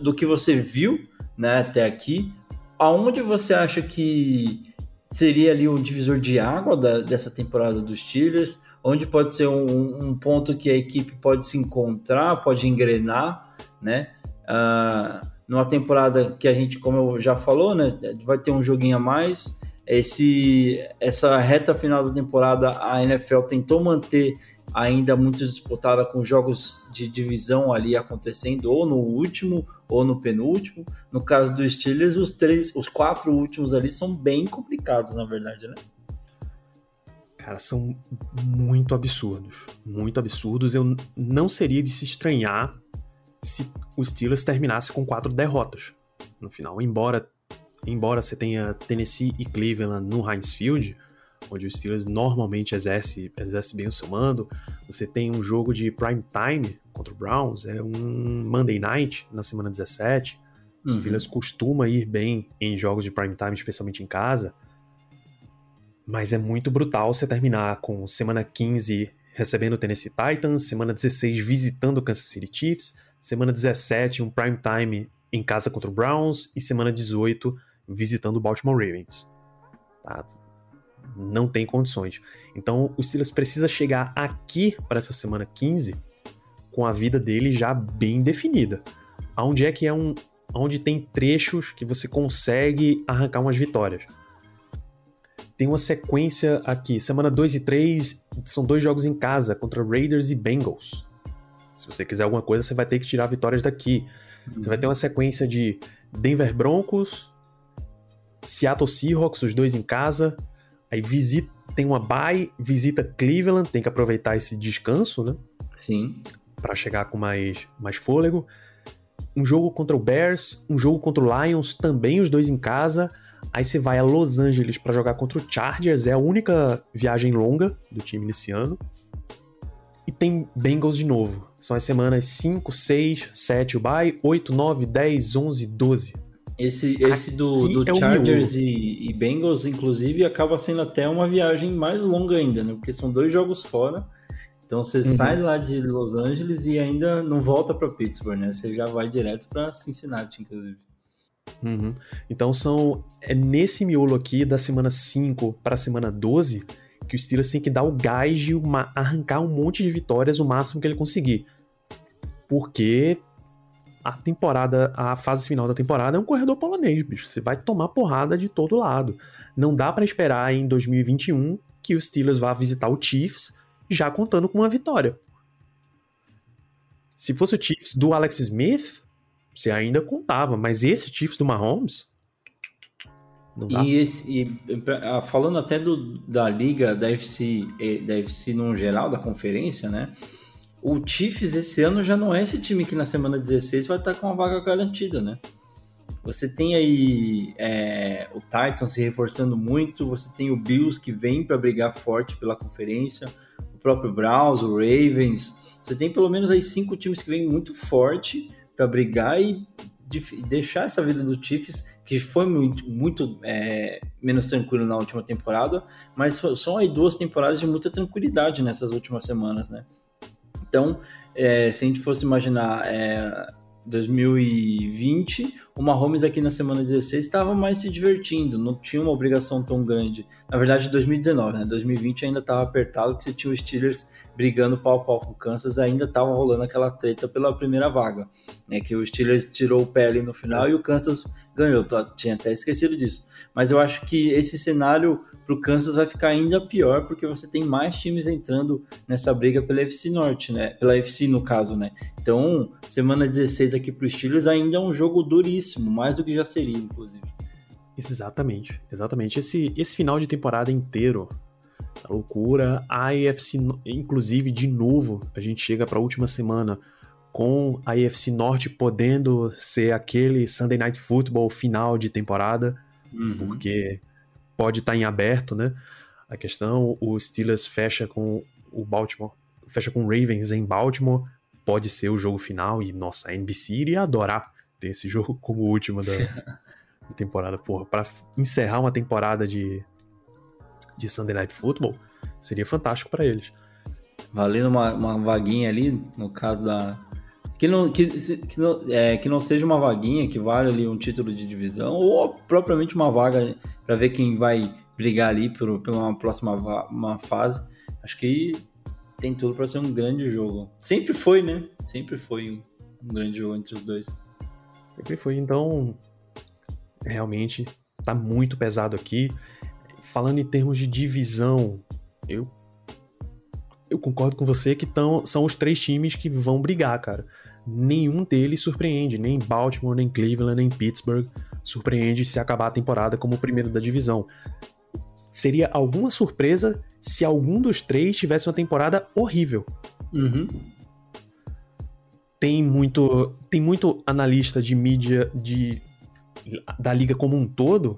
do que você viu, né, até aqui. Aonde você acha que seria ali o divisor de água da, dessa temporada dos Steelers? onde pode ser um, um, ponto que a equipe pode se encontrar, pode engrenar, né? Uh, numa temporada que a gente, como eu já falou, né, vai ter um joguinho a mais. Esse, essa reta final da temporada, a NFL tentou manter ainda muito disputada com jogos de divisão ali acontecendo ou no último ou no penúltimo. No caso dos Steelers, os três, os quatro últimos ali são bem complicados, na verdade, né? Cara, são muito absurdos. Muito absurdos. Eu não seria de se estranhar se o Steelers terminasse com quatro derrotas no final. Embora, embora você tenha Tennessee e Cleveland no Heinz Field, onde o Steelers normalmente exerce, exerce bem o seu mando, você tem um jogo de prime time contra o Browns, é um Monday Night na semana 17. O uhum. Steelers costuma ir bem em jogos de prime time, especialmente em casa. Mas é muito brutal você terminar com semana 15 recebendo o Tennessee Titans, semana 16 visitando o Kansas City Chiefs, semana 17 um prime time em casa contra o Browns e semana 18 visitando o Baltimore Ravens. Tá? Não tem condições. Então o Steelers precisa chegar aqui para essa semana 15 com a vida dele já bem definida. Aonde é que é um onde tem trechos que você consegue arrancar umas vitórias tem uma sequência aqui. Semana 2 e 3 são dois jogos em casa contra Raiders e Bengals. Se você quiser alguma coisa, você vai ter que tirar vitórias daqui. Você vai ter uma sequência de Denver Broncos, Seattle Seahawks, os dois em casa. Aí visita, tem uma bye, visita Cleveland, tem que aproveitar esse descanso, né? Sim. Para chegar com mais, mais fôlego. Um jogo contra o Bears, um jogo contra o Lions, também os dois em casa. Aí você vai a Los Angeles para jogar contra o Chargers, é a única viagem longa do time nesse ano. E tem Bengals de novo. São as semanas 5, 6, 7 o bye, 8, 9, 10, 11, 12. Esse, esse do, do é Chargers e, e, Bengals, inclusive, acaba sendo até uma viagem mais longa ainda, né? Porque são dois jogos fora. Então você uhum. sai lá de Los Angeles e ainda não volta para Pittsburgh, né? Você já vai direto para Cincinnati, inclusive. Uhum. Então são é nesse miolo aqui da semana 5 para a semana 12 que o Steelers tem que dar o gás de uma, arrancar um monte de vitórias o máximo que ele conseguir. Porque a temporada, a fase final da temporada é um corredor polonês, bicho. Você vai tomar porrada de todo lado. Não dá para esperar em 2021 que o Steelers vá visitar o Chiefs já contando com uma vitória. Se fosse o Chiefs do Alex Smith, você ainda contava, mas esse Chiefs do Mahomes. E, esse, e ah, falando até do, da liga da FC, da FC no geral, da conferência, né? O Chiefs esse ano já não é esse time que na semana 16 vai estar com uma vaga garantida, né? Você tem aí é, o Titans se reforçando muito, você tem o Bills que vem para brigar forte pela conferência, o próprio Browns, o Ravens. Você tem pelo menos aí cinco times que vêm muito forte para brigar e deixar essa vida do Chiefs, que foi muito, muito é, menos tranquilo na última temporada, mas são aí duas temporadas de muita tranquilidade nessas últimas semanas, né? Então, é, se a gente fosse imaginar é, 2020, o Mahomes aqui na semana 16 estava mais se divertindo, não tinha uma obrigação tão grande. Na verdade, 2019, né? 2020 ainda estava apertado, porque você tinha os Steelers brigando pau a pau com o Kansas, ainda estava rolando aquela treta pela primeira vaga, né? Que o Steelers tirou o pé ali no final e o Kansas ganhou. Tinha até esquecido disso. Mas eu acho que esse cenário para o Kansas vai ficar ainda pior, porque você tem mais times entrando nessa briga pela FC Norte, né? Pela FC no caso, né? Então, semana 16 aqui para os Steelers ainda é um jogo duríssimo, mais do que já seria, inclusive. Exatamente, exatamente. Esse, esse final de temporada inteiro Tá loucura. A AFC, inclusive, de novo, a gente chega para a última semana com a AFC Norte podendo ser aquele Sunday Night Football final de temporada, Uhum. porque pode estar em aberto, né? A questão, o Steelers fecha com o Baltimore, fecha com o Ravens em Baltimore, pode ser o jogo final e nossa, a NBC iria adorar ter esse jogo como o último da, da temporada, porra, para encerrar uma temporada de de Sunday Night Football, seria fantástico para eles. Valendo uma, uma vaguinha ali, no caso da. Que não, que, que, não, é, que não seja uma vaguinha que vale ali um título de divisão, ou propriamente uma vaga para ver quem vai brigar ali por, por uma próxima uma fase. Acho que tem tudo para ser um grande jogo. Sempre foi, né? Sempre foi um, um grande jogo entre os dois. Sempre foi, então realmente tá muito pesado aqui. Falando em termos de divisão, eu eu concordo com você que tão, são os três times que vão brigar, cara. Nenhum deles surpreende, nem Baltimore, nem Cleveland, nem Pittsburgh surpreende se acabar a temporada como o primeiro da divisão. Seria alguma surpresa se algum dos três tivesse uma temporada horrível. Uhum. tem muito tem muito analista de mídia de da liga como um todo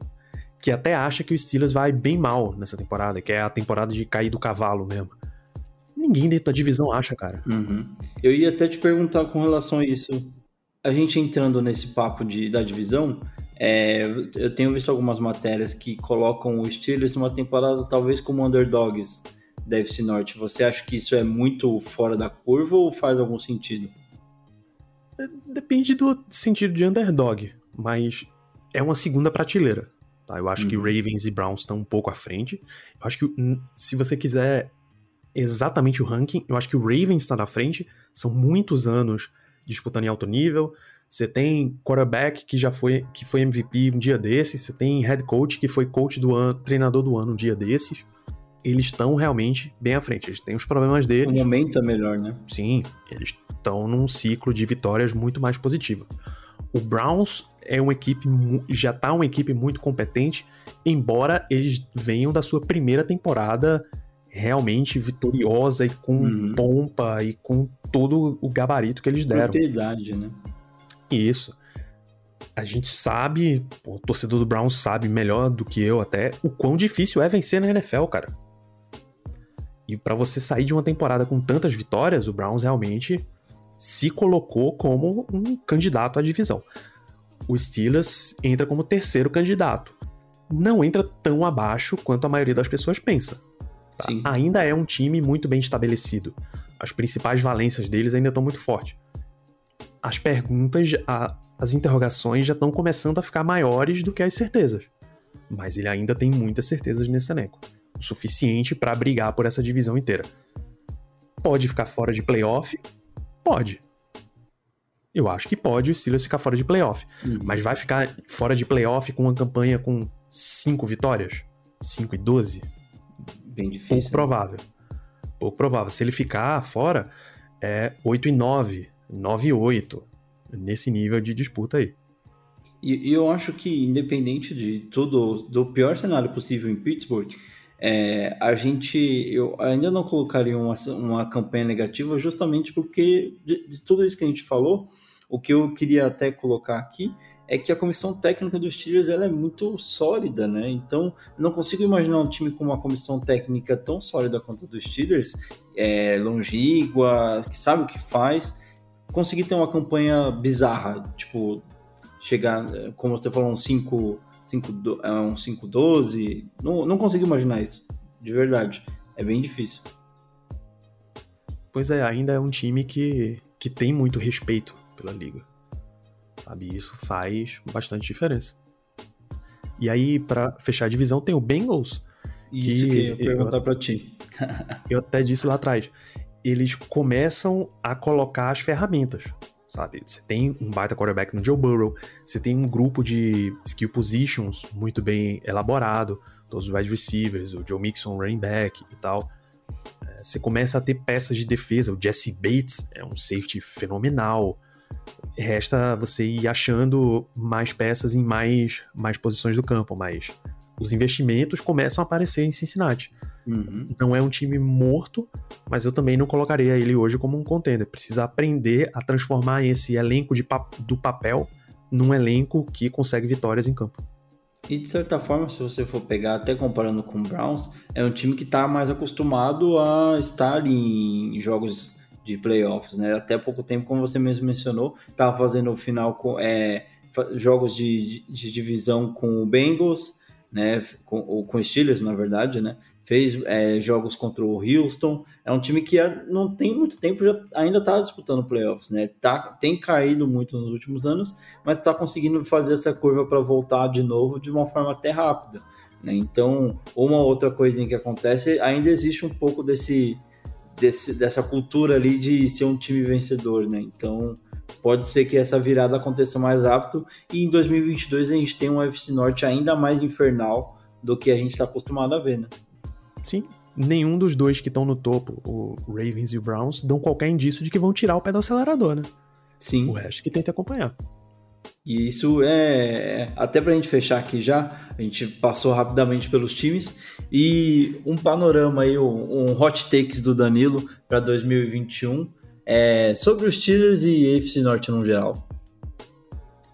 que até acha que o Steelers vai bem mal nessa temporada, que é a temporada de cair do cavalo mesmo. Ninguém dentro da divisão acha, cara. Uhum. Eu ia até te perguntar com relação a isso. A gente entrando nesse papo de, da divisão, é, eu tenho visto algumas matérias que colocam o Steelers numa temporada talvez como underdogs da FC Norte. Você acha que isso é muito fora da curva ou faz algum sentido? Depende do sentido de underdog, mas é uma segunda prateleira. Tá? Eu acho que Uhum. Ravens e Browns estão um pouco à frente. Eu acho que se você quiser exatamente o ranking, eu acho que o Ravens está na frente. São muitos anos disputando em alto nível. Você tem quarterback que já foi, que foi MVP um dia desses. Você tem head coach que foi coach do ano, treinador do ano um dia desses. Eles estão realmente bem à frente. Eles têm os problemas O deles. momento é melhor, né? Sim, eles estão num ciclo de vitórias muito mais positivo. O Browns é uma equipe já tá uma equipe muito competente, embora eles venham da sua primeira temporada realmente vitoriosa e com Uhum. pompa e com todo o gabarito que eles deram. Propriedade, né? Isso. A gente sabe, o torcedor do Browns sabe melhor do que eu até, o quão difícil é vencer na NFL, cara. E pra você sair de uma temporada com tantas vitórias, o Browns realmente se colocou como um candidato à divisão. O Steelers entra como terceiro candidato. Não entra tão abaixo quanto a maioria das pessoas pensa. tá? Ainda é um time muito bem estabelecido. As principais valências deles ainda estão muito fortes. As perguntas, a- as interrogações já estão começando a ficar maiores do que as certezas. Mas ele ainda tem muitas certezas nesse elenco. O suficiente para brigar por essa divisão inteira. Pode ficar fora de playoff? Pode. Eu acho que pode o Steelers ficar fora de playoff. Uhum. Mas vai ficar fora de playoff com uma campanha com 5 vitórias? 5 e 12? Bem difícil. Pouco provável. Pouco provável. Se ele ficar fora, é 8 e 9, 9 e 8. Nesse nível de disputa aí. E eu acho que, independente de tudo, do pior cenário possível em Pittsburgh, é, a gente, eu ainda não colocaria uma, uma campanha negativa, justamente porque de, de tudo isso que a gente falou, o que eu queria até colocar aqui é que a comissão técnica dos Steelers ela é muito sólida, né? Então, não consigo imaginar um time com uma comissão técnica tão sólida quanto a dos Steelers, é, longínqua, que sabe o que faz, conseguir ter uma campanha bizarra, tipo, chegar, como você falou, um 5 5 é um 5-12. Não, não consigo imaginar isso, de verdade. É bem difícil. Pois é, ainda é um time que, que tem muito respeito pela liga. Sabe, isso faz bastante diferença. E aí, pra fechar a divisão, tem o Bengals, Isso Que que, eu ia perguntar pra ti. eu até disse lá atrás, eles começam a colocar as ferramentas, sabe? Você tem um baita quarterback no Joe Burrow, você tem um grupo de skill positions muito bem elaborado, todos os wide receivers, o Joe Mixon, running back e tal. É, Você começa a ter peças de defesa, o Jesse Bates é um safety fenomenal. Resta você ir achando mais peças em mais, mais posições do campo, mas os investimentos começam a aparecer em Cincinnati Uhum. Não é um time morto, mas eu também não colocaria ele hoje como um contender. Precisa aprender a transformar esse elenco de pa do papel num elenco que consegue vitórias em campo. E de certa forma, se você for pegar, até comparando com o Browns, é um time que está mais acostumado a estar em jogos de playoffs, né? Até pouco tempo, como você mesmo mencionou, estava fazendo o final com é, jogos de, de, divisão com o Bengals, né? Com, ou com Steelers, na verdade, né? Fez é, jogos contra o Houston. É um time que não tem muito tempo, já ainda está disputando playoffs, né? Tá, tem caído muito nos últimos anos, mas está conseguindo fazer essa curva para voltar de novo de uma forma até rápida. Né? Então, uma outra coisa que acontece, ainda existe um pouco desse desse, dessa cultura ali de ser um time vencedor, né? Então pode ser que essa virada aconteça mais rápido e em 2022 a gente tem um UFC Norte ainda mais infernal do que a gente está acostumado a ver, né? Sim, nenhum dos dois que estão no topo, o Ravens e o Browns, dão qualquer indício de que vão tirar o pé do acelerador, né? Sim. O resto que tenta acompanhar. E isso é. Até para a gente fechar aqui já, a gente passou rapidamente pelos times. E um panorama aí, um, um hot takes do Danilo para 2021 é, sobre os Steelers e AFC Norte no geral.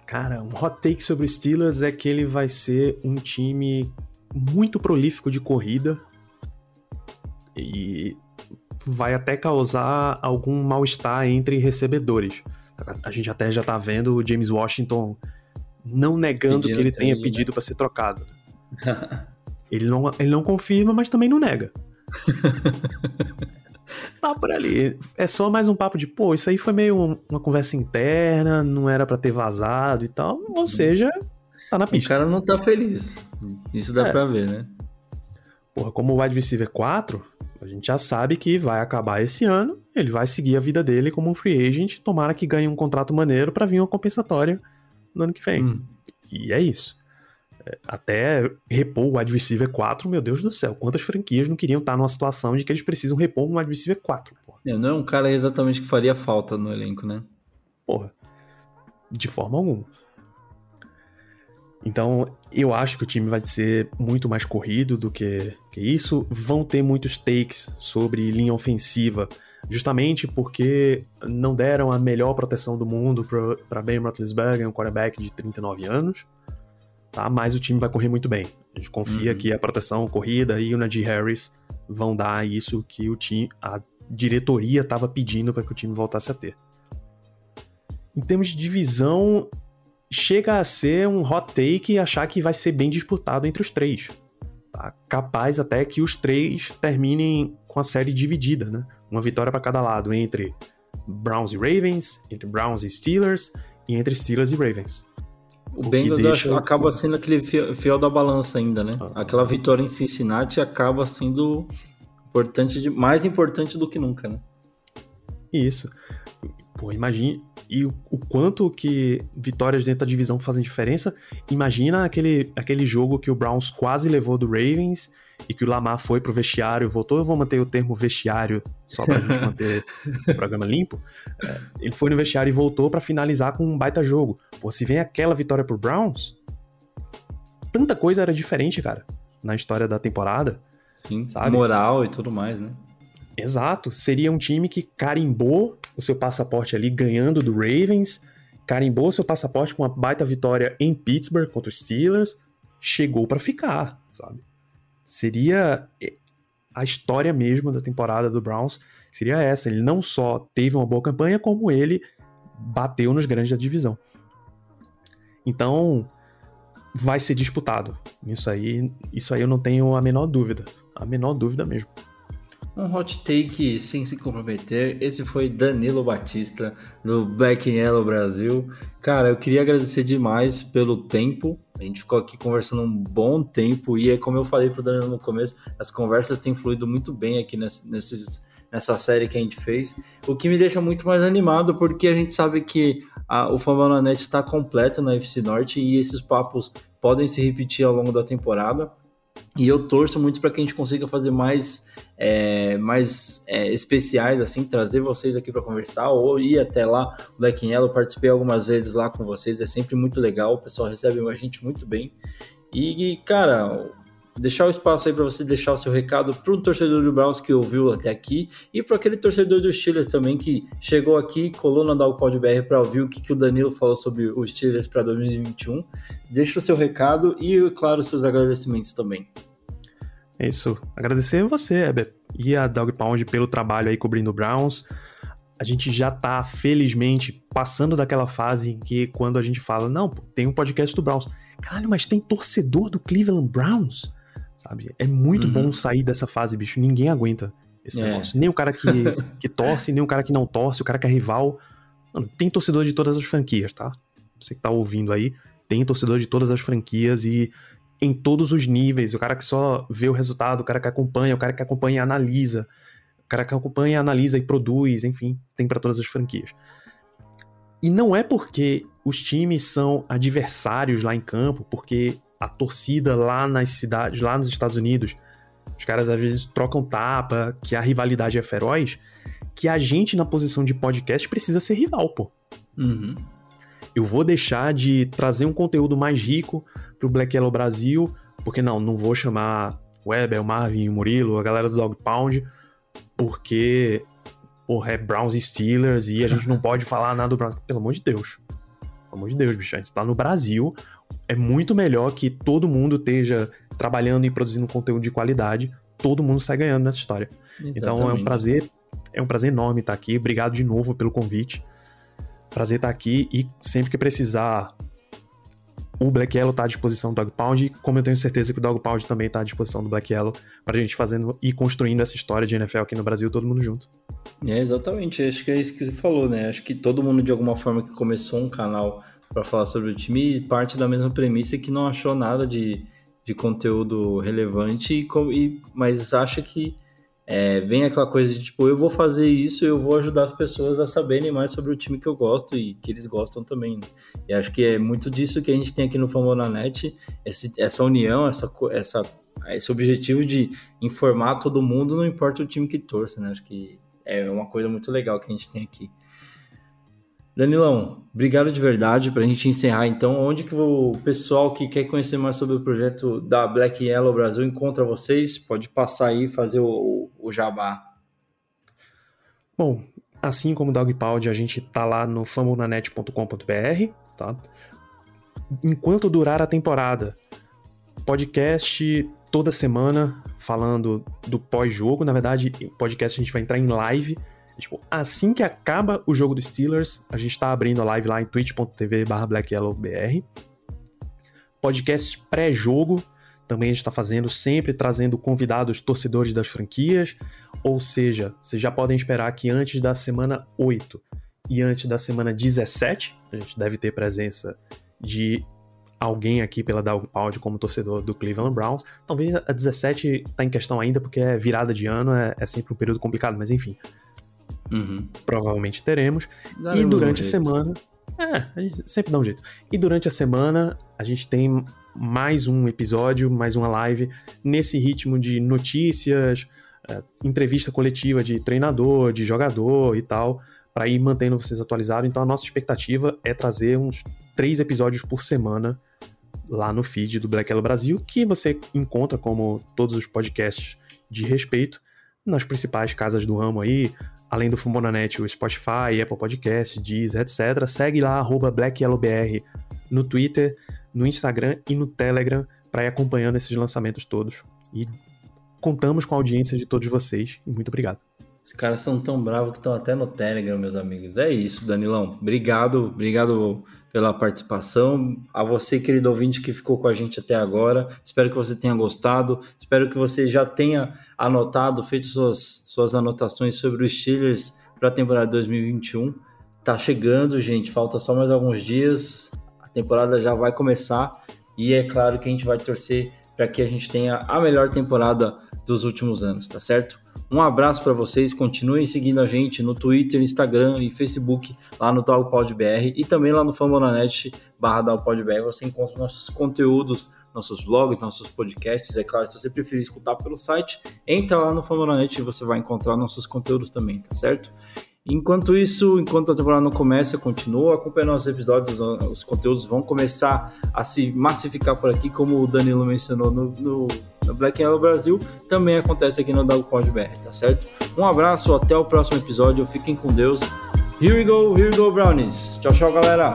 Cara, um hot take sobre os Steelers é que ele vai ser um time muito prolífico de corrida e vai até causar algum mal-estar entre recebedores. A gente até já tá vendo o James Washington não negando Pedindo que ele tenha né? pedido para ser trocado. ele, não, ele não confirma, mas também não nega. tá por ali. É só mais um papo de, pô, isso aí foi meio uma conversa interna, não era para ter vazado e tal. Ou seja, tá na pista. O cara não tá feliz. Isso dá é. pra ver, né? Porra, como o wide receiver 4, a gente já sabe que vai acabar esse ano, ele vai seguir a vida dele como um free agent, tomara que ganhe um contrato maneiro para vir uma compensatória no ano que vem. Hum. E é isso. É, até repor o wide receiver 4, meu Deus do céu, quantas franquias não queriam estar numa situação de que eles precisam repor um wide receiver 4, porra. É, não é um cara exatamente que faria falta no elenco, né? Porra. De forma alguma. Então, eu acho que o time vai ser muito mais corrido do que, que isso. Vão ter muitos takes sobre linha ofensiva, justamente porque não deram a melhor proteção do mundo para Ben Roethlisberger, um quarterback de 39 anos. Tá? Mas o time vai correr muito bem. A gente confia uhum. que a proteção, corrida e o Najee Harris vão dar isso que o time, a diretoria estava pedindo para que o time voltasse a ter. Em termos de divisão, chega a ser um hot take e achar que vai ser bem disputado entre os três. Tá? Capaz até que os três terminem com a série dividida, né? Uma vitória para cada lado entre Browns e Ravens, entre Browns e Steelers e entre Steelers e Ravens. O, o Bengals deixa... acaba sendo aquele fiel da balança ainda, né? Ah. Aquela vitória em Cincinnati acaba sendo importante, mais importante do que nunca, né? Isso. Pô, imagine e o, quanto que vitórias dentro da divisão fazem diferença. Imagina aquele, aquele jogo que o Browns quase levou do Ravens e que o Lamar foi pro vestiário, voltou. Eu vou manter o termo vestiário só pra gente manter o programa limpo. É, ele foi no vestiário e voltou para finalizar com um baita jogo. Pô, se vem aquela vitória pro Browns, tanta coisa era diferente, cara, na história da temporada. Sim, sabe? moral e tudo mais, né? Exato. Seria um time que carimbou o seu passaporte ali ganhando do Ravens, carimbou seu passaporte com uma baita vitória em Pittsburgh contra os Steelers, chegou para ficar, sabe? Seria eh, a história mesmo da temporada do Browns seria essa. Ele não só teve uma boa campanha, como ele bateu nos grandes da divisão. Então, vai ser disputado. Isso aí, isso aí eu não tenho a menor dúvida. A menor dúvida mesmo. Um hot take sem se comprometer. Esse foi Danilo Batista, do Black Yellow Brasil. Cara, eu queria agradecer demais pelo tempo. A gente ficou aqui conversando um bom tempo e é como eu falei pro Danilo no começo, as conversas têm fluído muito bem aqui nesses, nessa série que a gente fez. O que me deixa muito mais animado porque a gente sabe que a, o Fama Net está completo na FC Norte e esses papos podem se repetir ao longo da temporada. E eu torço muito para que a gente consiga fazer mais, é, mais é, especiais, assim, trazer vocês aqui para conversar ou ir até lá. O Black Yellow, participei algumas vezes lá com vocês, é sempre muito legal, o pessoal recebe a gente muito bem. E, cara, deixar o espaço aí para você deixar o seu recado para um torcedor do Browns que ouviu até aqui e para aquele torcedor do Steelers também que chegou aqui, colou na Dogpod BR para ouvir o que, que o Danilo falou sobre os Steelers para 2021. Deixa o seu recado e, claro, seus agradecimentos também. É isso. Agradecer você, Heber, e a Dog Pound pelo trabalho aí cobrindo o Browns. A gente já tá, felizmente, passando daquela fase em que quando a gente fala, não, tem um podcast do Browns. Caralho, mas tem torcedor do Cleveland Browns? Sabe? É muito uhum. bom sair dessa fase, bicho. Ninguém aguenta esse é. negócio. Nem o cara que, que torce, nem o cara que não torce, o cara que é rival. Mano, tem torcedor de todas as franquias, tá? Você que tá ouvindo aí, tem torcedor de todas as franquias e em todos os níveis. O cara que só vê o resultado, o cara que acompanha, o cara que acompanha e analisa, o cara que acompanha, analisa e produz, enfim, tem para todas as franquias. E não é porque os times são adversários lá em campo, porque a torcida lá nas cidades, lá nos Estados Unidos, os caras às vezes trocam tapa, que a rivalidade é feroz, que a gente na posição de podcast precisa ser rival, pô. Uhum. Eu vou deixar de trazer um conteúdo mais rico pro Black Yellow Brasil, porque não, não vou chamar o Weber, o Marvin, o Murilo, a galera do Dog Pound, porque porra, é Browns e Steelers e a gente não pode falar nada do Browns. Pelo amor de Deus. Pelo amor de Deus, bicho. A gente tá no Brasil. É muito melhor que todo mundo esteja trabalhando e produzindo conteúdo de qualidade. Todo mundo sai ganhando nessa história. Exatamente. Então é um prazer, é um prazer enorme estar aqui. Obrigado de novo pelo convite. Prazer estar aqui e sempre que precisar o Black Yellow tá à disposição do Dog Pound, como eu tenho certeza que o Dog Pound também tá à disposição do Black Yellow, pra gente fazendo e construindo essa história de NFL aqui no Brasil, todo mundo junto. É, exatamente, acho que é isso que você falou, né? Acho que todo mundo, de alguma forma, que começou um canal para falar sobre o time, parte da mesma premissa que não achou nada de, de conteúdo relevante, e, e mas acha que é, vem aquela coisa de tipo, eu vou fazer isso, eu vou ajudar as pessoas a saberem mais sobre o time que eu gosto e que eles gostam também. Né? E acho que é muito disso que a gente tem aqui no Famonanet, esse, essa união, essa, essa, esse objetivo de informar todo mundo, não importa o time que torça, né? Acho que é uma coisa muito legal que a gente tem aqui. Danilão, obrigado de verdade. Para a gente encerrar, então, onde que o pessoal que quer conhecer mais sobre o projeto da Black Yellow Brasil encontra vocês? Pode passar aí e fazer o, o, jabá. Bom, assim como o Dogpound, a gente tá lá no famonanet.com.br, tá? Enquanto durar a temporada, podcast toda semana falando do pós-jogo. Na verdade, podcast a gente vai entrar em live Tipo, assim que acaba o jogo dos Steelers, a gente tá abrindo a live lá em twitch.tv blackyellowbr. Podcast pré-jogo, também a gente tá fazendo, sempre trazendo convidados torcedores das franquias. Ou seja, vocês já podem esperar que antes da semana 8 e antes da semana 17, a gente deve ter presença de alguém aqui pela Dog Pound como torcedor do Cleveland Browns. Talvez a 17 tá em questão ainda, porque é virada de ano, é, é sempre um período complicado, mas enfim. Uhum. Provavelmente teremos. Dá e durante a semana. É, a gente sempre dá um jeito. E durante a semana, a gente tem mais um episódio, mais uma live, nesse ritmo de notícias, é, entrevista coletiva de treinador, de jogador e tal, para ir mantendo vocês atualizados. Então a nossa expectativa é trazer uns três episódios por semana lá no feed do Black Yellow Brasil, que você encontra como todos os podcasts de respeito nas principais casas do ramo aí, além do Fumonanet, o Spotify, Apple Podcast, Deezer, etc. Segue lá, BlackYellowBR no Twitter, no Instagram e no Telegram para ir acompanhando esses lançamentos todos. E contamos com a audiência de todos vocês. E muito obrigado. Os caras são tão bravos que estão até no Telegram, meus amigos. É isso, Danilão. Obrigado, obrigado pela participação. A você, querido ouvinte, que ficou com a gente até agora. Espero que você tenha gostado. Espero que você já tenha anotado, feito suas, suas anotações sobre os Steelers para a temporada 2021. Tá chegando, gente. Falta só mais alguns dias. A temporada já vai começar. E é claro que a gente vai torcer para que a gente tenha a melhor temporada dos últimos anos, tá certo? Um abraço para vocês, continuem seguindo a gente no Twitter, Instagram e Facebook, lá no DalPodBR e também lá no Fambonanet barra você encontra nossos conteúdos, nossos blogs, nossos podcasts, é claro, se você preferir escutar pelo site, entra lá no Fambonanet e você vai encontrar nossos conteúdos também, tá certo? Enquanto isso, enquanto a temporada não começa, continua acompanhando nossos episódios, os conteúdos vão começar a se massificar por aqui, como o Danilo mencionou no, no da Black Yellow Brasil, também acontece aqui no DagoPod BR, tá certo? Um abraço, até o próximo episódio, fiquem com Deus. Here we go, here we go, Brownies. Tchau, tchau, galera.